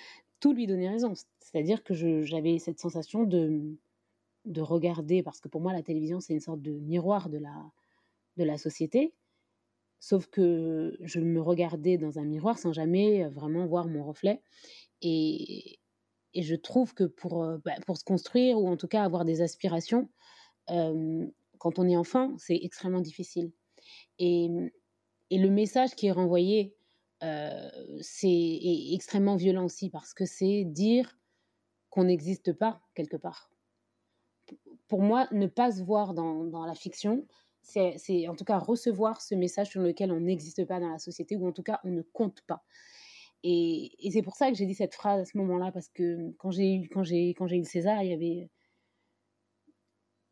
tout lui donnait raison. C'est-à-dire que j'avais cette sensation de, de regarder, parce que pour moi la télévision c'est une sorte de miroir de la, de la société, sauf que je me regardais dans un miroir sans jamais vraiment voir mon reflet. Et, et je trouve que pour, bah, pour se construire ou en tout cas avoir des aspirations, quand on est enfant, c'est extrêmement difficile. Et, et, le message qui est renvoyé, c'est extrêmement violent aussi parce que c'est dire qu'on n'existe pas quelque part. Pour moi, ne pas se voir dans, la fiction, c'est en tout cas recevoir ce message sur lequel on n'existe pas dans la société ou en tout cas on ne compte pas. Et, c'est pour ça que j'ai dit cette phrase à ce moment-là, parce que quand j'ai eu, eu César, il y avait.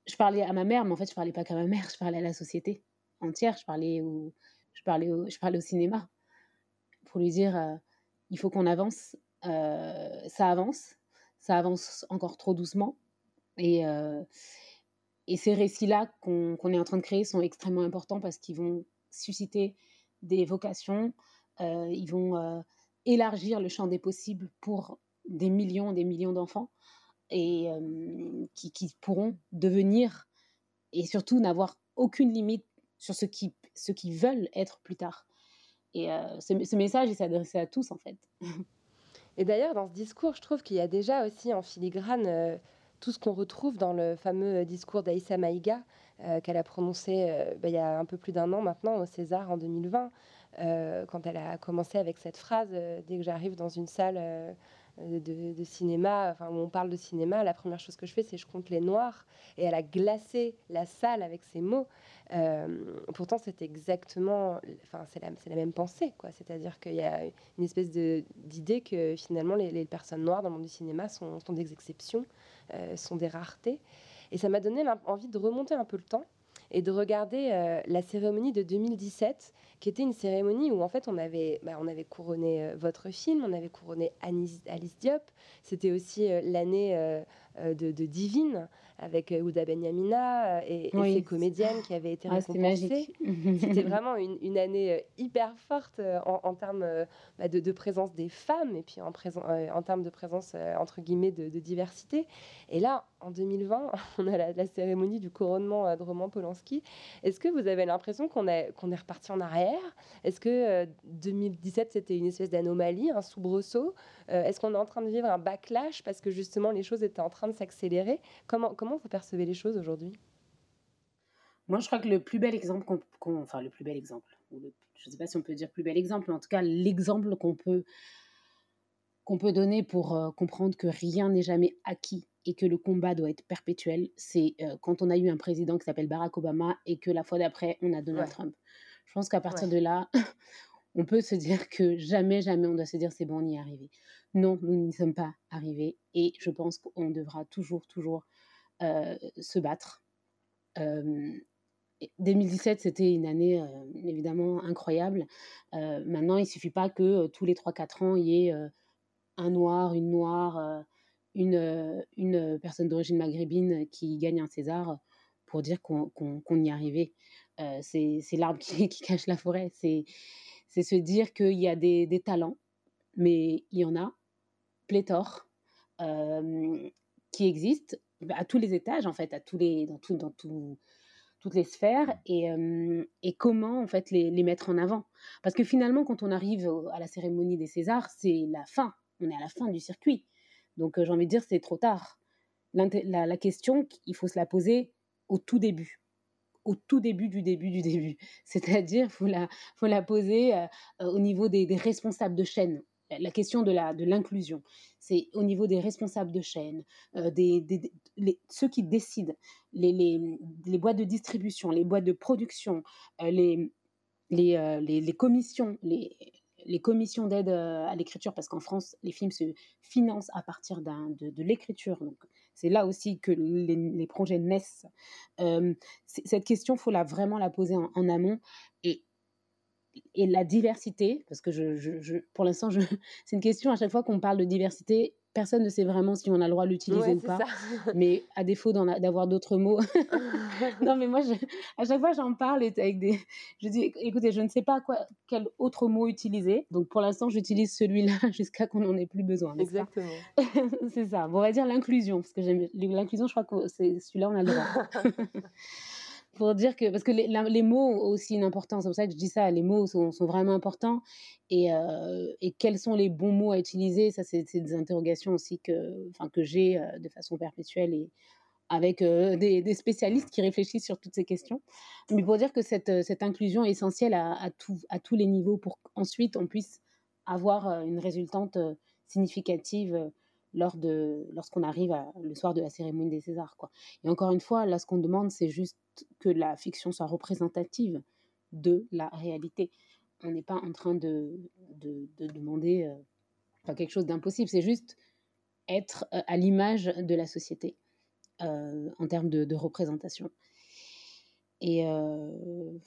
Je parlais à ma mère, mais en fait, je parlais pas qu'à ma mère, je parlais à la société entière, je parlais au, je parlais au, je parlais au cinéma pour lui dire euh, il faut qu'on avance. Euh, ça avance, ça avance encore trop doucement. Et, ces récits-là qu'on, est en train de créer sont extrêmement importants parce qu'ils vont susciter des vocations, ils vont élargir le champ des possibles pour des millions et des millions d'enfants et qui, pourront devenir et surtout n'avoir aucune limite sur ce qui, ce qui veulent être plus tard. Et ce, ce, message, il s'est adressé à tous en fait. Et d'ailleurs, dans ce discours, je trouve qu'il y a déjà aussi en filigrane tout ce qu'on retrouve dans le fameux discours d'Aïssa Maïga qu'elle a prononcé bah, il y a un peu plus d'un an maintenant au César en 2020. Euh, quand elle a commencé avec cette phrase, euh, dès que j'arrive dans une salle euh, de, cinéma, enfin où on parle de cinéma, la première chose que je fais, c'est je compte les noirs. Et elle a glacé la salle avec ces mots. pourtant, c'est exactement, enfin c'est la, même pensée, quoi. C'est-à-dire qu'il y a une espèce d'idée que finalement les, personnes noires dans le monde du cinéma sont des exceptions, sont des raretés. Et ça m'a donné envie de remonter un peu le temps et de regarder la cérémonie de 2017 qui était une cérémonie où en fait on avait, bah, on avait couronné euh, votre film, on avait couronné Alice Diop. C'était aussi euh, l'année euh, de, Divine avec Ouda Benyamina et, ses comédiennes qui avaient été ah, récompensées. C'était vraiment une, année hyper forte en, termes bah, de, présence des femmes et puis en, en termes de présence entre guillemets de, diversité. Et là, en 2020, on a la, cérémonie du couronnement de Roman Polanski. Est-ce que vous avez l'impression qu'on qu'on est reparti en arrière? Est-ce que 2017 c'était une espèce d'anomalie, un soubresaut? Euh, Est-ce qu'on est en train de vivre un backlash parce que justement les choses étaient en train de s'accélérer comment, comment vous percevez les choses aujourd'hui? Moi, je crois que le plus bel exemple qu'on, enfin le plus bel exemple, je ne sais pas si on peut dire plus bel exemple, mais en tout cas l'exemple qu'on peut qu'on peut donner pour euh, comprendre que rien n'est jamais acquis et que le combat doit être perpétuel, c'est euh, quand on a eu un président qui s'appelle Barack Obama et que la fois d'après, on a Donald Trump. Je pense qu'à partir de là, on peut se dire que jamais, jamais on doit se dire c'est bon, on y est arrivé. Non, nous n'y sommes pas arrivés et je pense qu'on devra toujours, toujours euh, se battre. 2017, c'était une année euh, évidemment incroyable. Euh, maintenant, il ne suffit pas que tous les 3-4 ans, il y ait un noir, une noire, une, une personne d'origine maghrébine qui gagne un César pour dire qu'on y est arrivé. c'est l'arbre qui, cache la forêt. C'est c'est se dire qu'il y a des, des, talents, mais il y en a pléthore qui existent à tous les étages, en fait, à tous les, dans, tout, dans tout, toutes les sphères, et, et comment, en fait, les, les, mettre en avant. Parce que finalement, quand on arrive à la cérémonie des Césars, c'est la fin. On est à la fin du circuit. Donc, j'ai envie de dire, c'est trop tard. La, la, question, il faut se la poser au tout début au tout début du début du début. C'est-à-dire, faut la, faut la poser euh, au niveau des, responsables de chaîne. La question de la de l'inclusion, c'est au niveau des responsables de chaîne, euh, des, ceux qui décident, les, les, les, boîtes de distribution, les boîtes de production, euh, les, les, les, commissions, les, les commissions d'aide à l'écriture, parce qu'en France, les films se financent à partir de, de l'écriture. Donc, c'est là aussi que les, projets naissent. cette question, faut la vraiment la poser en, amont et et la diversité, parce que je, pour l'instant, c'est une question à chaque fois qu'on parle de diversité, personne ne sait vraiment si on a le droit de l'utiliser ou pas. mais à défaut d'avoir d'autres mots. non, mais moi, à chaque fois, j'en parle avec des. Je dis, écoutez, je ne sais pas quoi, quel autre mot utiliser. Donc, pour l'instant, j'utilise celui-là jusqu'à qu'on n'en ait plus besoin. Exactement. c'est ça. on va dire l'inclusion, parce que l'inclusion, je crois que c'est celui-là, on a le droit. Pour dire que, parce que les, les, mots ont aussi une importance, c'est pour ça que je dis ça, les mots sont, sont vraiment importants. Et, euh, et, quels sont les bons mots à utiliser Ça, c'est des interrogations aussi que, enfin, que j'ai euh, de façon perpétuelle et avec euh, des, des, spécialistes qui réfléchissent sur toutes ces questions. Mais pour dire que cette, cette inclusion est essentielle à, tout, à tous les niveaux pour qu'ensuite on puisse avoir une résultante significative lors de lorsqu'on arrive le soir de la cérémonie des Césars quoi. Et encore une fois, là ce qu'on demande c'est juste que la fiction soit représentative de la réalité. On n'est pas en train de, de, demander euh, quelque chose d'impossible, c'est juste être euh, à l'image de la société euh, en termes de, représentation. Et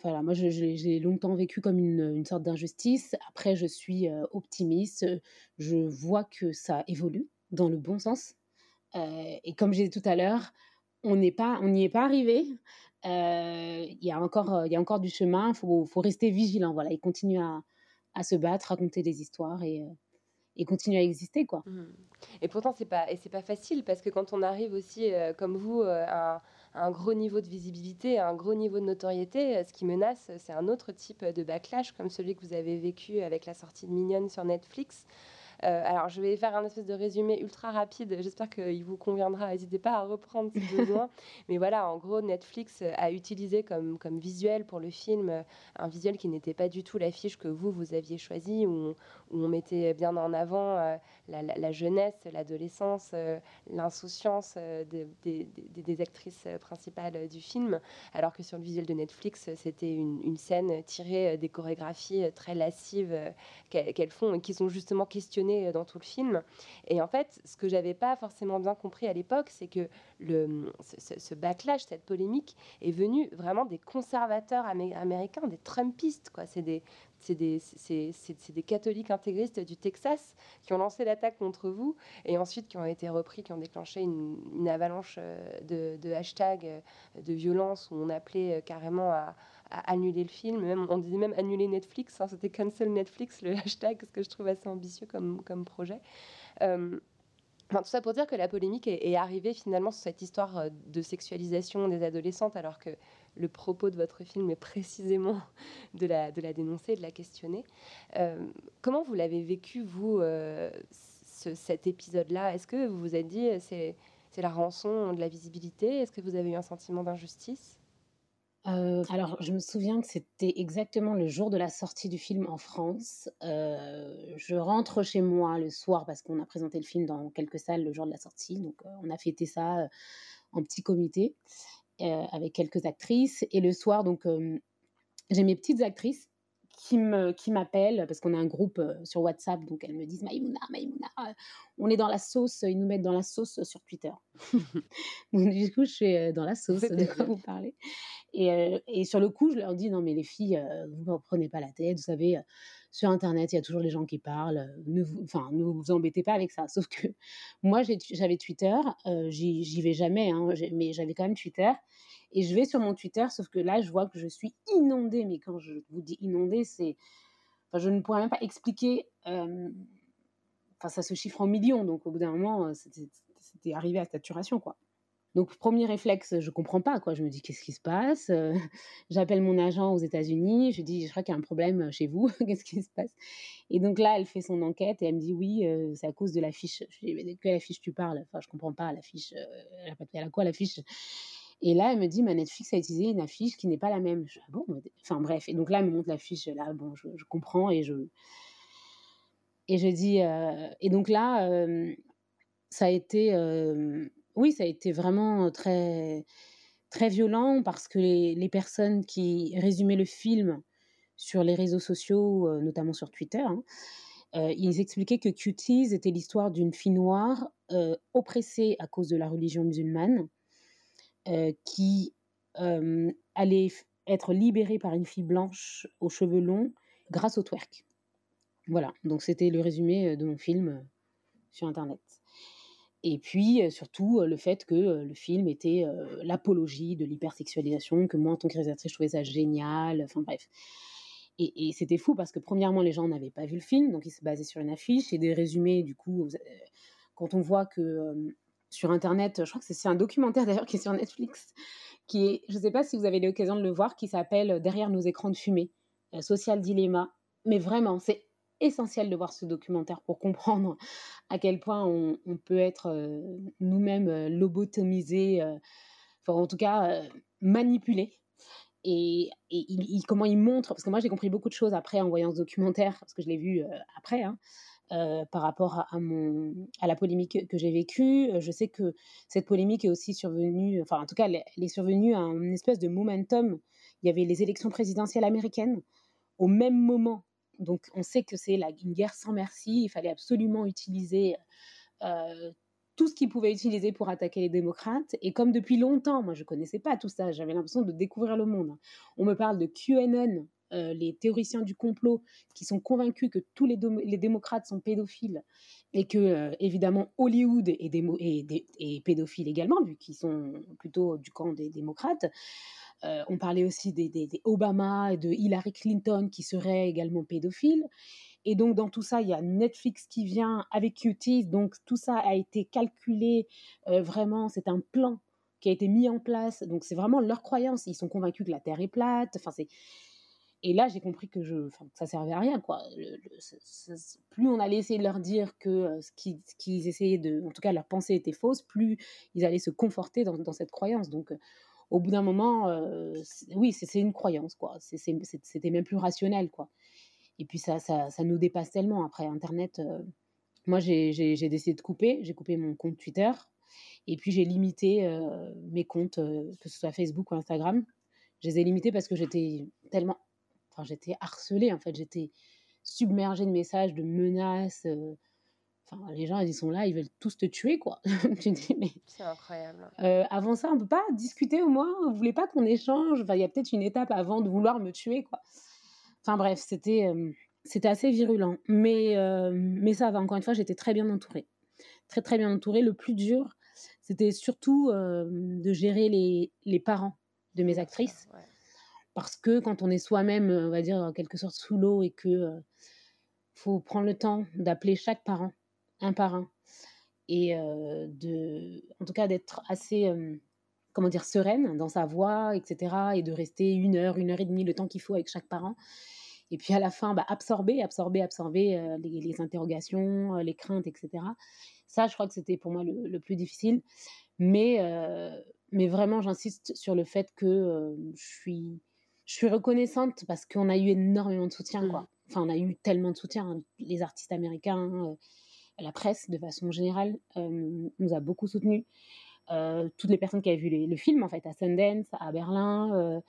voilà, moi j'ai longtemps vécu comme une sorte d'injustice. Après, je suis optimiste. Je vois que ça évolue dans le bon sens. Euh, et comme j'ai dit tout à l'heure, on n'y est pas arrivé. Euh, il y a encore, il y a encore du chemin. Il faut, rester vigilant, voilà, et continuer à, à, se battre, raconter des histoires et, euh, et continuer à exister, quoi. Mmh. Et pourtant, c'est pas, pas facile parce que quand on arrive aussi, comme vous, à, un gros niveau de visibilité, à un gros niveau de notoriété, ce qui menace, c'est un autre type de backlash, comme celui que vous avez vécu avec la sortie de Mignonne sur Netflix. Euh, alors, je vais faire un espèce de résumé ultra rapide. J'espère qu'il vous conviendra. N'hésitez pas à reprendre si besoin. Mais voilà, en gros, Netflix a utilisé comme, comme visuel pour le film un visuel qui n'était pas du tout l'affiche que vous, vous aviez choisi, où, où, on mettait bien en avant euh, la, jeunesse, l'adolescence, euh, l'insouciance des, des, actrices principales du film. Alors que sur le visuel de Netflix, c'était une, une, scène tirée des chorégraphies très lascives qu'elles font et qui sont justement questionnées questionné dans tout le film. Et en fait, ce que j'avais pas forcément bien compris à l'époque, c'est que le, ce, backlash, cette polémique, est venu vraiment des conservateurs américains, des Trumpistes. Quoi. C'est des, c'est des, des, catholiques intégristes du Texas qui ont lancé l'attaque contre vous et ensuite qui ont été repris, qui ont déclenché une, avalanche de, de hashtags de violence où on appelait carrément à, annuler le film. On disait même annuler Netflix. Hein, c'était cancel Netflix, le hashtag, ce que je trouve assez ambitieux comme, projet. Euh, tout ça pour dire que la polémique est, arrivée finalement sur cette histoire euh, de sexualisation des adolescentes, alors que le propos de votre film est précisément de la, dénoncer, de la questionner. Euh, comment vous l'avez vécu, vous, cet épisode-là? Est-ce que vous vous êtes dit c'est la rançon de la visibilité? Est-ce que vous avez eu un sentiment d'injustice? Euh, alors, je me souviens que c'était exactement le jour de la sortie du film en France. Euh, je rentre chez moi le soir parce qu'on a présenté le film dans quelques salles le jour de la sortie. Donc, euh, on a fêté ça en petit comité avec quelques actrices. Et le soir, donc, j'ai mes petites actrices qui me qui m'appellent parce qu'on a un groupe sur WhatsApp donc elles me disent Maïmouna Maïmouna on est dans la sauce ils nous mettent dans la sauce sur Twitter. Donc du coup je suis dans la sauce de quoi vous parlez et, et, sur le coup je leur dis non mais les filles vous ne prenez pas la tête vous savez sur internet il y a toujours les gens qui parlent ne vous enfin ne vous embêtez pas avec ça sauf que moi j'avais Twitter j'y vais jamais hein, mais j'avais quand même Twitter et je vais sur mon Twitter, sauf que là, je vois que je suis inondée. Mais quand je vous dis inondée, c'est. Enfin, je ne pourrais même pas expliquer. Enfin, ça se chiffre en millions. Donc, au bout d'un moment, c'était arrivé à saturation, quoi. Donc, premier réflexe, je comprends pas, quoi. Je me dis, qu'est-ce qui se passe? Euh, J'appelle mon agent aux États-Unis. Je dis, je crois qu'il y a un problème chez vous. qu'est-ce qui se passe? Et donc là, elle fait son enquête et elle me dit, oui, c'est à cause de l'affiche. Je dis, mais de quelle affiche tu parles? Enfin, je comprends pas. L'affiche, elle a quoi l'affiche? Et là, elle me dit, ma Netflix a utilisé une affiche qui n'est pas la même. Je, ah bon? Enfin bref. Et donc là, elle me montre l'affiche. Là, bon, je, comprends et je et je dis. Euh, et donc là, euh, ça a été, euh, oui, ça a été vraiment très très violent parce que les, personnes qui résumaient le film sur les réseaux sociaux, notamment sur Twitter, hein, ils expliquaient que Cuties était l'histoire d'une fille noire oppressée à cause de la religion musulmane qui allait être libérée par une fille blanche aux cheveux longs grâce au twerk. Voilà, donc c'était le résumé de mon film sur Internet. Et puis surtout le fait que le film était l'apologie de l'hypersexualisation, que moi en tant que réalisatrice je trouvais ça génial, enfin bref. Et, c'était fou parce que premièrement les gens n'avaient pas vu le film, donc il se basait sur une affiche et des résumés du coup, quand on voit que sur Internet. Je crois que c'est un documentaire d'ailleurs qui est sur Netflix, qui est, je ne sais pas si vous avez l'occasion de le voir, qui s'appelle Derrière nos écrans de fumée, Social Dilemma. Mais vraiment, c'est essentiel de voir ce documentaire pour comprendre à quel point on, peut être euh, nous-mêmes euh, lobotomisés, enfin en tout cas manipulés. Et, comment il montre, parce que moi j'ai compris beaucoup de choses après en voyant ce documentaire, parce que je l'ai vu après, hein, euh, par rapport à, mon, à la polémique que j'ai vécue. Euh, je sais que cette polémique est aussi survenue, enfin en tout cas, elle, est survenue à une espèce de momentum. Il y avait les élections présidentielles américaines au même moment. Donc on sait que c'est une guerre sans merci. Il fallait absolument utiliser tout ce qu'ils pouvaient utiliser pour attaquer les démocrates. Et comme depuis longtemps, moi je ne connaissais pas tout ça, j'avais l'impression de découvrir le monde. On me parle de QAnon, les théoriciens du complot qui sont convaincus que tous les, démocrates sont pédophiles et que, évidemment, Hollywood est, est, pédophile également, vu qu'ils sont plutôt du camp des démocrates. Euh, on parlait aussi des, Obama et de Hillary Clinton qui seraient également pédophiles. Et donc, dans tout ça, il y a Netflix qui vient avec Cuties. Donc, tout ça a été calculé. vraiment, c'est un plan qui a été mis en place. Donc, c'est vraiment leur croyance. Ils sont convaincus que la Terre est plate. Enfin, c'est et là, j'ai compris que, je, ça servait à rien. Plus on allait essayer de leur dire que euh, ce qu'ils essayaient de, en tout cas, leur pensée était fausse, plus ils allaient se conforter dans, dans cette croyance. Donc, euh, au bout d'un moment, euh, oui, c'est une croyance, quoi. C'était même plus rationnel, quoi. Et puis ça, ça, nous dépasse tellement. Après Internet, moi, j'ai décidé de couper. J'ai coupé mon compte Twitter. Et puis j'ai limité mes comptes, que ce soit Facebook ou Instagram. Je les ai limités parce que j'étais tellement enfin, j'étais harcelée, en fait, j'étais submergée de messages, de menaces. Enfin, les gens, ils sont là, ils veulent tous te tuer, quoi. tu dis, mais C'est incroyable. euh, avant ça, on peut pas discuter au moins. Vous voulez pas qu'on échange? Enfin, il y a peut-être une étape avant de vouloir me tuer, quoi. Enfin bref, c'était euh, c'était assez virulent. Mais, euh, mais ça va, encore une fois, j'étais très bien entourée. Très, très bien entourée. Le plus dur, c'était surtout de gérer les, les parents de mes actrices. ouais. Parce que quand on est soi-même, on va dire, en quelque sorte sous l'eau et que faut prendre le temps d'appeler chaque parent, un par un, et euh, de, en tout cas d'être assez, euh, comment dire, sereine dans sa voix, etc. Et de rester une heure, une heure et demie, le temps qu'il faut avec chaque parent. Et puis à la fin, bah, absorber, absorber, absorber euh, les, les interrogations, les craintes, etc. Ça, je crois que c'était pour moi le, le plus difficile. Mais, mais vraiment, j'insiste sur le fait que je suis je suis reconnaissante parce qu'on a eu énormément de soutien, quoi. Mhm. Enfin, on a eu tellement de soutien. hein. Les artistes américains, la presse, de façon générale, euh, nous a beaucoup soutenus. Euh, toutes les personnes qui avaient vu le film, en fait, à Sundance, à Berlin, euh,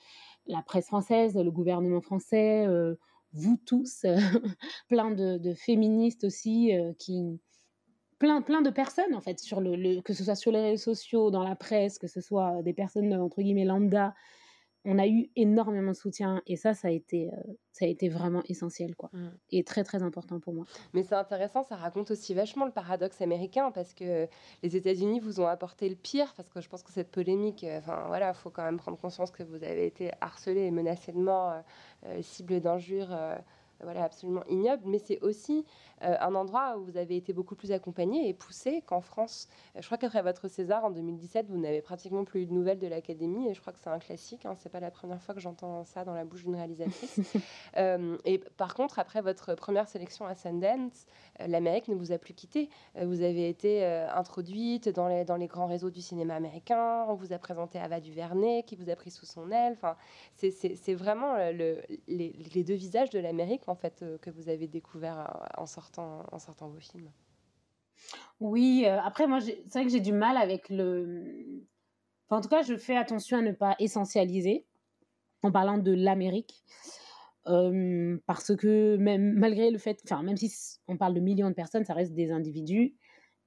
la presse française, le gouvernement français, vous tous, plein de, féministes aussi, qui plein, plein de personnes, en fait, sur le, que ce soit sur les réseaux sociaux, dans la presse, que ce soit des personnes, entre guillemets, lambda, on a eu énormément de soutien et ça, ça a été, euh, ça a été vraiment essentiel, quoi. Mm. Et très, très important pour moi. Mais c'est intéressant, ça raconte aussi vachement le paradoxe américain parce que les États-Unis vous ont apporté le pire parce que je pense que cette polémique, euh, enfin voilà, faut quand même prendre conscience que vous avez été harcelé et menacé de mort, euh, euh, cible d'injures, euh, voilà, absolument ignoble. Mais c'est aussi euh, un endroit où vous avez été beaucoup plus accompagné et poussé qu'en France. Euh, je crois qu'après votre César en 2017, vous n'avez pratiquement plus eu de nouvelles de l'Académie et je crois que c'est un classique. Hein, c'est pas la première fois que j'entends ça dans la bouche d'une réalisatrice. Euh, et par contre, après votre première sélection à Sundance, l'Amérique ne vous a plus quitté. Vous avez été introduite dans les, dans les grands réseaux du cinéma américain. On vous a présenté Ava DuVernay, qui vous a pris sous son aile. Enfin, c'est- vraiment le- les, les deux visages de l'Amérique en fait euh, que vous avez découvert euh, en sortant, en sortant vos films? Oui, euh, après, moi, c'est vrai que j'ai du mal avec le. Enfin, en tout cas, je fais attention à ne pas essentialiser en parlant de l'Amérique. Euh, parce que même malgré le fait, enfin, même si on parle de millions de personnes, ça reste des individus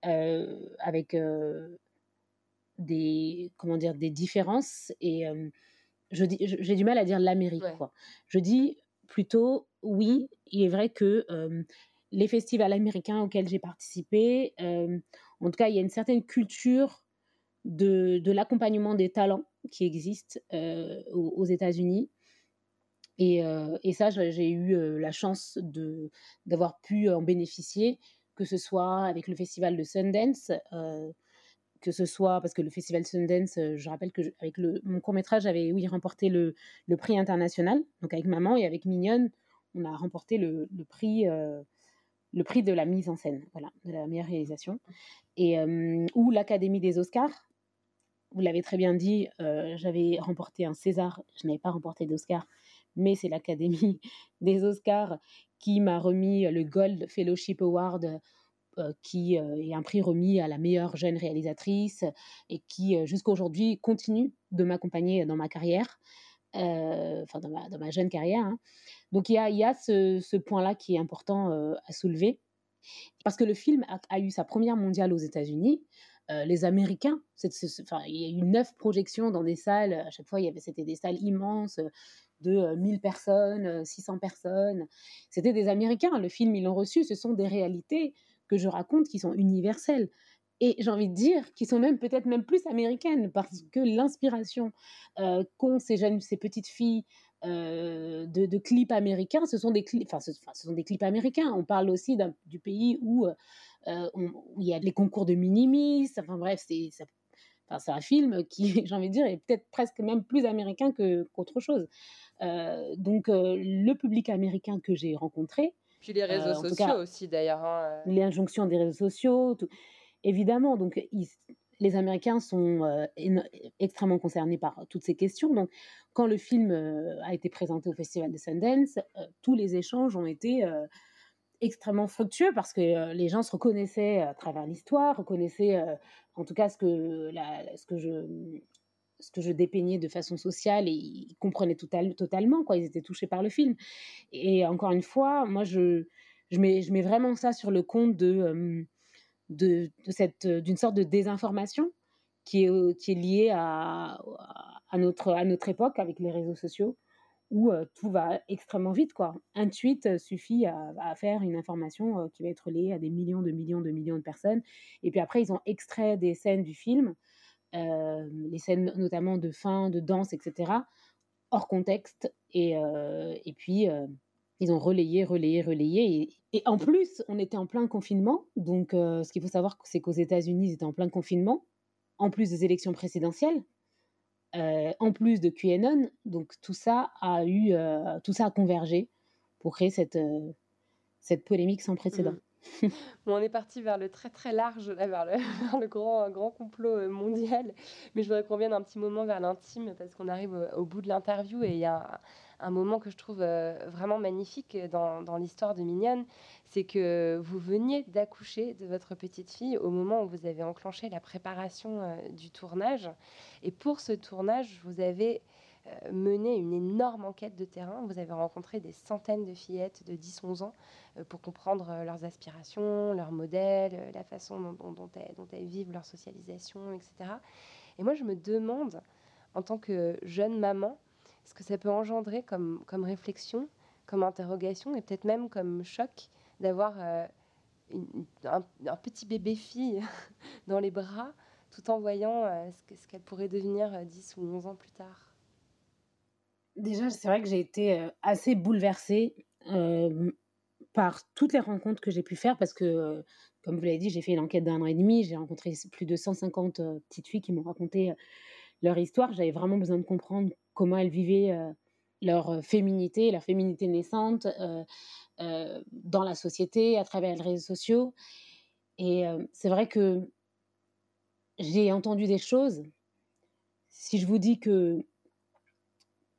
euh, avec euh, des, comment dire, des différences. Et je j'ai du mal à dire l'Amérique, Ouais. quoi. Je dis plutôt, oui, il est vrai que euh, les festivals américains auxquels j'ai participé, euh, en tout cas, il y a une certaine culture de, de l'accompagnement des talents qui existe euh, aux, aux États-Unis. Et, et ça, j'ai eu la chance d'avoir pu en bénéficier, que ce soit avec le festival de Sundance, que ce soit parce que le festival Sundance, euh, je rappelle que avec le, mon court métrage j'avais oui remporté le, le prix international, donc avec maman et avec Mignonne, on a remporté le, le prix euh, le prix de la mise en scène, voilà, de la meilleure réalisation, et euh, ou l'Académie des Oscars. Vous l'avez très bien dit, j'avais remporté un César, je n'avais pas remporté d'Oscar, mais c'est l'Académie des Oscars qui m'a remis le Gold Fellowship Award, qui euh, est un prix remis à la meilleure jeune réalisatrice et qui, euh, jusqu'à aujourd'hui, continue de m'accompagner dans ma carrière, euh, enfin dans ma, jeune carrière. hein. Donc il y a, ce, point-là qui est important euh, à soulever, parce que le film a, eu sa première mondiale aux États-Unis. Euh, les Américains, enfin, il y a eu neuf projections dans des salles. À chaque fois, c'était des salles immenses euh, de euh, 1000 personnes, euh, 600 personnes. C'était des Américains. Le film, ils l'ont reçu. Ce sont des réalités que je raconte qui sont universelles. Et j'ai envie de dire qui sont même peut-être même plus américaines parce que l'inspiration euh, qu'ont ces jeunes, ces petites filles euh, de, de clips américains, ce sont des clips, enfin, ce, enfin, ce sont des clips américains. On parle aussi du pays où, euh, on- où il y a les concours de minimis. Enfin bref, c'est enfin, un film qui, j'ai envie de dire, est peut-être presque même plus américain qu'autre chose. Euh, donc euh, le public américain que j'ai rencontré, Puis les réseaux Euh, sociaux cas, aussi d'ailleurs. hein, euh. les injonctions des réseaux sociaux, tout- évidemment. Donc, ils- les Américains sont euh, extrêmement concernés par toutes ces questions. Donc, quand le film euh, a été présenté au Festival de Sundance, euh, tous les échanges ont été extrêmement fructueux parce que les gens se reconnaissaient à travers l'histoire, reconnaissaient en tout cas ce que, la- ce que je ce que je dépeignais de façon sociale et ils comprenaient total- totalement quoi ils étaient touchés par le film et encore une fois moi je mets, vraiment ça sur le compte de, euh, d'une sorte de désinformation qui est, est liée à, notre, époque avec les réseaux sociaux où tout va extrêmement vite. Quoi. Un tweet suffit à, faire une information qui va être liée à des millions de millions de millions de personnes. Et puis après, ils ont extrait des scènes du film, les scènes notamment de fin, de danse, etc., hors contexte. Et, et puis, ils ont relayé, relayé, relayé. Et, en plus, on était en plein confinement. Donc, ce qu'il faut savoir, c'est qu'aux États-Unis, ils étaient en plein confinement, en plus des élections présidentielles. Euh, en plus de QAnon. Donc tout ça a eu, euh, tout ça a convergé pour créer cette, euh, cette polémique sans précédent. Mmh. on est parti vers le très très large, vers le, grand, grand complot mondial. Mais je voudrais qu'on revienne un petit moment vers l'intime parce qu'on arrive au, bout de l'interview et il y a un moment que je trouve euh, vraiment magnifique dans, l'histoire de Mignonne, c'est que vous veniez d'accoucher de votre petite fille au moment où vous avez enclenché la préparation euh, du tournage. Et pour ce tournage, vous avez euh, mené une énorme enquête de terrain. Vous avez rencontré des centaines de fillettes de 10-11 ans pour comprendre leurs aspirations, leurs modèles, la façon dont, elles, vivent leur socialisation, etc. Et moi, je me demande, en tant que jeune maman, ce que ça peut engendrer comme, réflexion, comme interrogation et peut-être même comme choc d'avoir euh, un, petit bébé fille dans les bras tout en voyant euh, ce qu'elle pourrait devenir 10 euh, ou 11 ans plus tard. Déjà, c'est vrai que j'ai été assez bouleversée par toutes les rencontres que j'ai pu faire parce que, comme vous l'avez dit, j'ai fait une enquête d'un an et demi, j'ai rencontré plus de 150 petites filles qui m'ont raconté leur histoire. J'avais vraiment besoin de comprendre comment elles vivaient leur féminité, leur féminité naissante dans la société, à travers les réseaux sociaux. Et c'est vrai que j'ai entendu des choses. Si je vous dis que,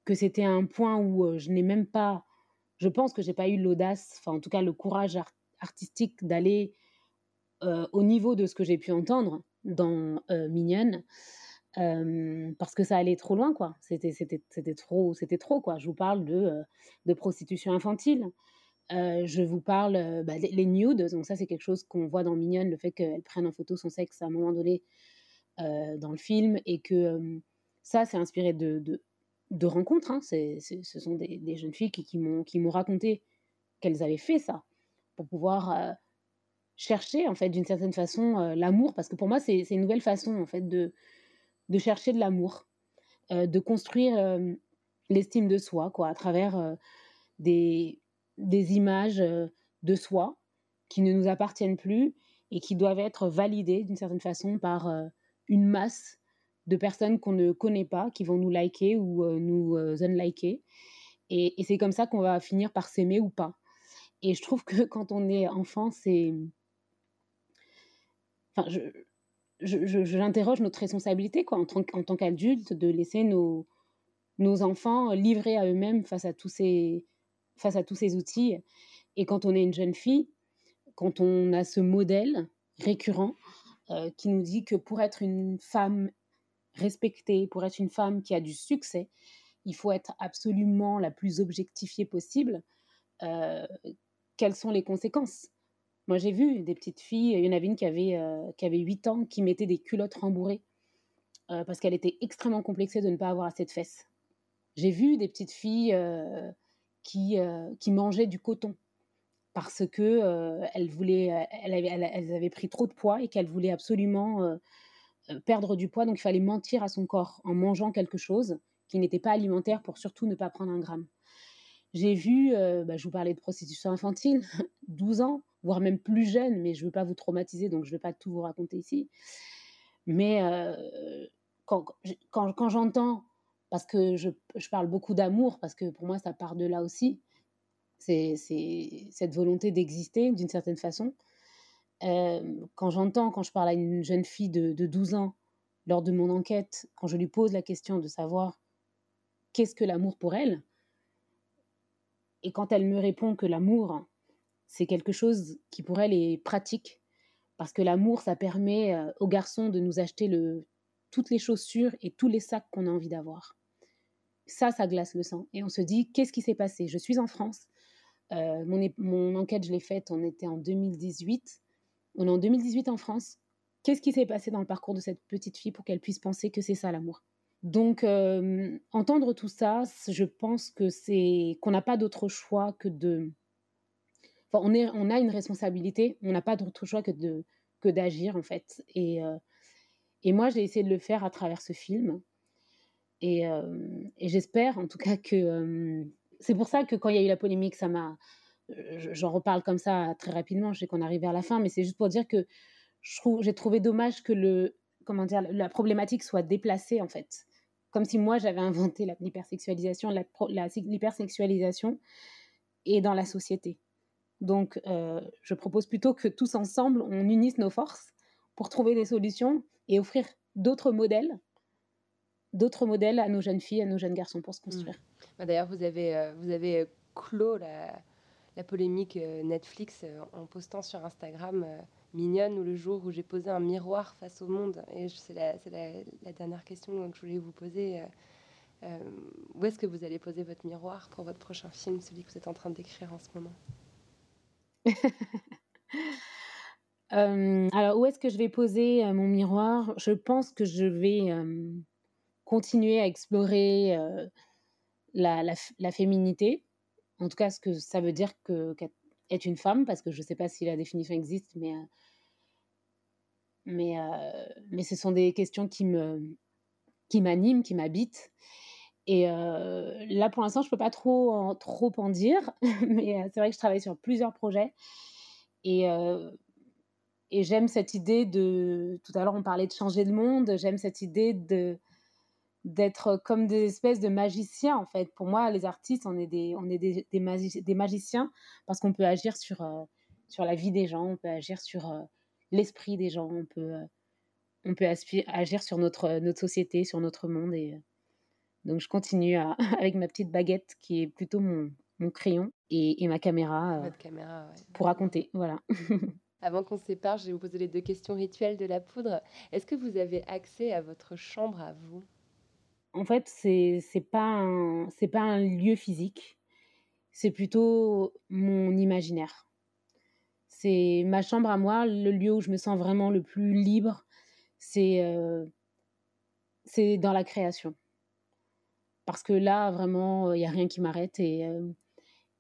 que c'était un point où je n'ai même pas, je pense que j'ai pas eu l'audace, enfin en tout cas le courage artistique d'aller au niveau de ce que j'ai pu entendre dans Mignonne, parce que ça allait trop loin, quoi. C'était, c'était, c'était trop, c'était trop, quoi. Je vous parle de, de prostitution infantile. je vous parle bah, les, nudes. Donc ça, c'est quelque chose qu'on voit dans Mignonne, le fait qu'elle prenne en photo son sexe à un moment donné dans le film, et que ça, c'est inspiré de, de, de rencontres. Hein. Ce sont des, jeunes filles qui, m'ont, qui m'ont raconté qu'elles avaient fait ça pour pouvoir chercher, en fait, d'une certaine façon, l'amour. Parce que pour moi, c'est, une nouvelle façon, en fait, de de chercher de l'amour, euh, de construire euh, l'estime de soi, quoi, à travers euh, des, des images de soi qui ne nous appartiennent plus et qui doivent être validées d'une certaine façon par une masse de personnes qu'on ne connaît pas, qui vont nous liker ou nous unliker. Et, et c'est comme ça qu'on va finir par s'aimer ou pas. Et je trouve que quand on est enfant, c'est... Enfin, je, j'interroge notre responsabilité quoi, en, tant qu'adulte de laisser nos, nos enfants livrés à eux-mêmes face à tous ces face à tous ces outils. Et quand on est une jeune fille, quand on a ce modèle récurrent euh, qui nous dit que pour être une femme respectée, pour être une femme qui a du succès, il faut être absolument la plus objectifiée possible. Euh, quelles sont les conséquences? Moi, j'ai vu des petites filles, il y en avait une qui avait, euh, qui avait 8 ans, qui mettait des culottes rembourrées euh, parce qu'elle était extrêmement complexée de ne pas avoir assez de fesses. J'ai vu des petites filles qui, qui mangeaient du coton parce que elles, voulaient, elles, avaient, pris trop de poids et qu'elles voulaient absolument perdre du poids. Donc, il fallait mentir à son corps en mangeant quelque chose qui n'était pas alimentaire pour surtout ne pas prendre un gramme. J'ai vu, bah, je vous parlais de prostitution infantile, 12 ans, voire même plus jeune, mais je ne veux pas vous traumatiser, donc je ne vais pas tout vous raconter ici. Mais euh, quand, quand, quand j'entends, parce que je, je parle beaucoup d'amour, parce que pour moi ça part de là aussi, c'est cette volonté d'exister d'une certaine façon. Quand j'entends, quand je parle à une jeune fille de, de 12 ans, lors de mon enquête, quand je lui pose la question de savoir qu'est-ce que l'amour pour elle, et quand elle me répond que l'amour, c'est quelque chose qui pour elle est pratique parce que l'amour, ça permet aux garçons de nous acheter toutes les chaussures et tous les sacs qu'on a envie d'avoir. Ça, ça glace le sang. Et on se dit, qu'est-ce qui s'est passé? Je suis en France. Mon, enquête, je l'ai faite, on était en 2018. On est en 2018 en France. Qu'est-ce qui s'est passé dans le parcours de cette petite fille pour qu'elle puisse penser que c'est ça l'amour? Donc, euh, entendre tout ça, je pense que c'est qu'on n'a pas d'autre choix que de. Enfin, on, est, on a une responsabilité, on n'a pas d'autre choix que de que d'agir en fait. Et, euh, et moi, j'ai essayé de le faire à travers ce film. Et, euh, et j'espère en tout cas que c'est pour ça que quand il y a eu la polémique, ça m'a j'en reparle comme ça très rapidement, je sais qu'on arrive vers la fin, mais c'est juste pour dire que j'ai trouvé dommage que le, comment dire, la problématique soit déplacée en fait. Comme si moi j'avais inventé l'hypersexualisation, l'hypersexualisation et dans la société. Donc euh, je propose plutôt que tous ensemble on unisse nos forces pour trouver des solutions et offrir d'autres modèles, d'autres modèles à nos jeunes filles, à nos jeunes garçons pour se construire. Mmh. Bah, d'ailleurs vous avez, euh, vous avez clos la, la polémique euh, Netflix en postant sur Instagram mignonne ou le jour où j'ai posé un miroir face au monde Et c'est la, la, dernière question que je voulais vous poser. Euh, euh, où est-ce que vous allez poser votre miroir pour votre prochain film, celui que vous êtes en train d'écrire en ce moment? Euh, Alors, où est-ce que je vais poser mon miroir? Je pense que je vais continuer à explorer la, féminité. En tout cas, ce que ça veut dire que, qu'être une femme, parce que je ne sais pas si la définition existe, mais mais, euh, mais ce sont des questions qui me qui m'animent, qui m'habitent. Et euh, là, pour l'instant, je ne peux pas trop en, trop en dire, mais euh, c'est vrai que je travaille sur plusieurs projets. Et, et j'aime cette idée de... Tout à l'heure, on parlait de changer le monde. J'aime cette idée de d'être comme des espèces de magiciens, en fait. Pour moi, les artistes, on est des, on est des, des, des magiciens parce qu'on peut agir sur, sur la vie des gens, on peut agir sur l'esprit des gens, on peut, euh, on peut agir sur notre, notre société, sur notre monde. Et donc, je continue avec ma petite baguette qui est plutôt mon, mon crayon et, et, ma caméra, caméra pour raconter. Voilà. Avant qu'on se sépare, je vais vous poser les deux questions rituelles de la poudre. Est-ce que vous avez accès à votre chambre à vous? En fait, c'est n'est pas, un, pas un lieu physique, c'est plutôt mon imaginaire. C'est ma chambre à moi, le lieu où je me sens vraiment le plus libre, c'est euh, c'est dans la création. Parce que là, vraiment, il n'y a rien qui m'arrête. Et, euh,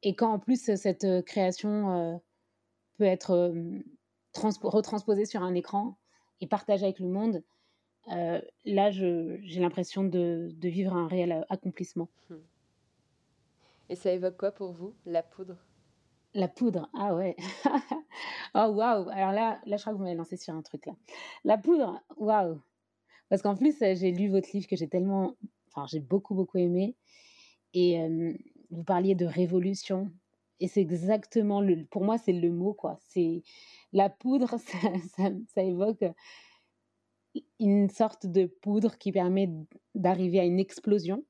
et quand en plus cette création euh, peut être retransposée sur un écran et partagée avec le monde, là, j'ai l'impression de, de, vivre un réel accomplissement. Et ça évoque quoi pour vous, la poudre? La poudre, ah ouais. oh waouh. Alors là, là, je crois que vous m'avez lancé sur un truc là. La poudre, waouh. Parce qu'en plus, euh, j'ai lu votre livre que j'ai tellement, enfin, j'ai beaucoup beaucoup aimé. Et euh, vous parliez de révolution. Et c'est exactement le, pour moi, c'est le mot quoi. C'est la poudre, ça, ça évoque une sorte de poudre qui permet d'arriver à une explosion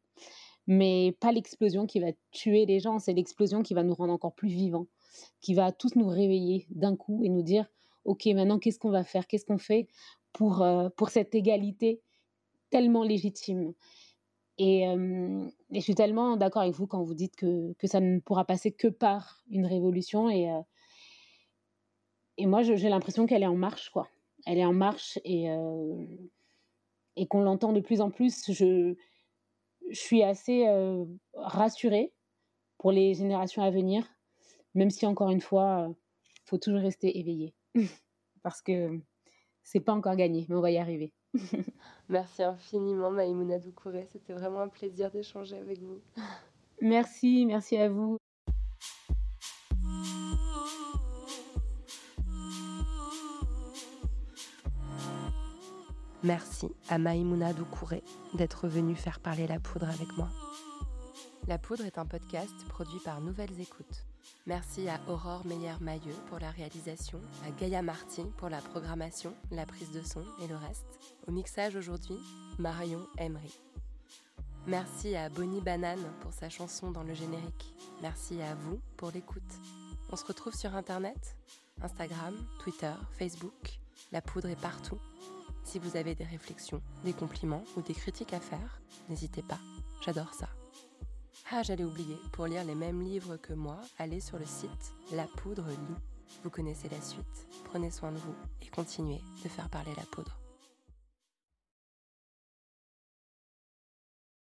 mais pas l'explosion qui va tuer les gens, c'est l'explosion qui va nous rendre encore plus vivants, qui va tous nous réveiller d'un coup et nous dire, OK, maintenant, qu'est-ce qu'on va faire? Qu'est-ce qu'on fait pour, euh, pour cette égalité tellement légitime? Et, euh, et, je suis tellement d'accord avec vous quand vous dites que, que, ça ne pourra passer que par une révolution. Et, euh, et moi, j'ai l'impression qu'elle est en marche, quoi. Elle est en marche et, et qu'on l'entend de plus en plus. Je, je suis assez euh, rassurée pour les générations à venir, même si encore une fois, il faut toujours rester éveillé parce que c'est pas encore gagné, mais on va y arriver. Merci infiniment, Maïmouna Doucouré. C'était vraiment un plaisir d'échanger avec vous. Merci, merci à vous. Merci à Maïmouna Doucouré d'être venue faire parler la poudre avec moi. La poudre est un podcast produit par Nouvelles Écoutes. Merci à Aurore Meyer-Mailleux pour la réalisation, à Gaïa Marty pour la programmation, la prise de son et le reste. Au mixage aujourd'hui, Marion Emery. Merci à Bonnie Banane pour sa chanson dans le générique. Merci à vous pour l'écoute. On se retrouve sur Internet, Instagram, Twitter, Facebook. La poudre est partout. Si vous avez des réflexions, des compliments ou des critiques à faire, n'hésitez pas, j'adore ça. Ah, j'allais oublier, pour lire les mêmes livres que moi, allez sur le site La Poudre Lit. Vous connaissez la suite. Prenez soin de vous et continuez de faire parler la poudre.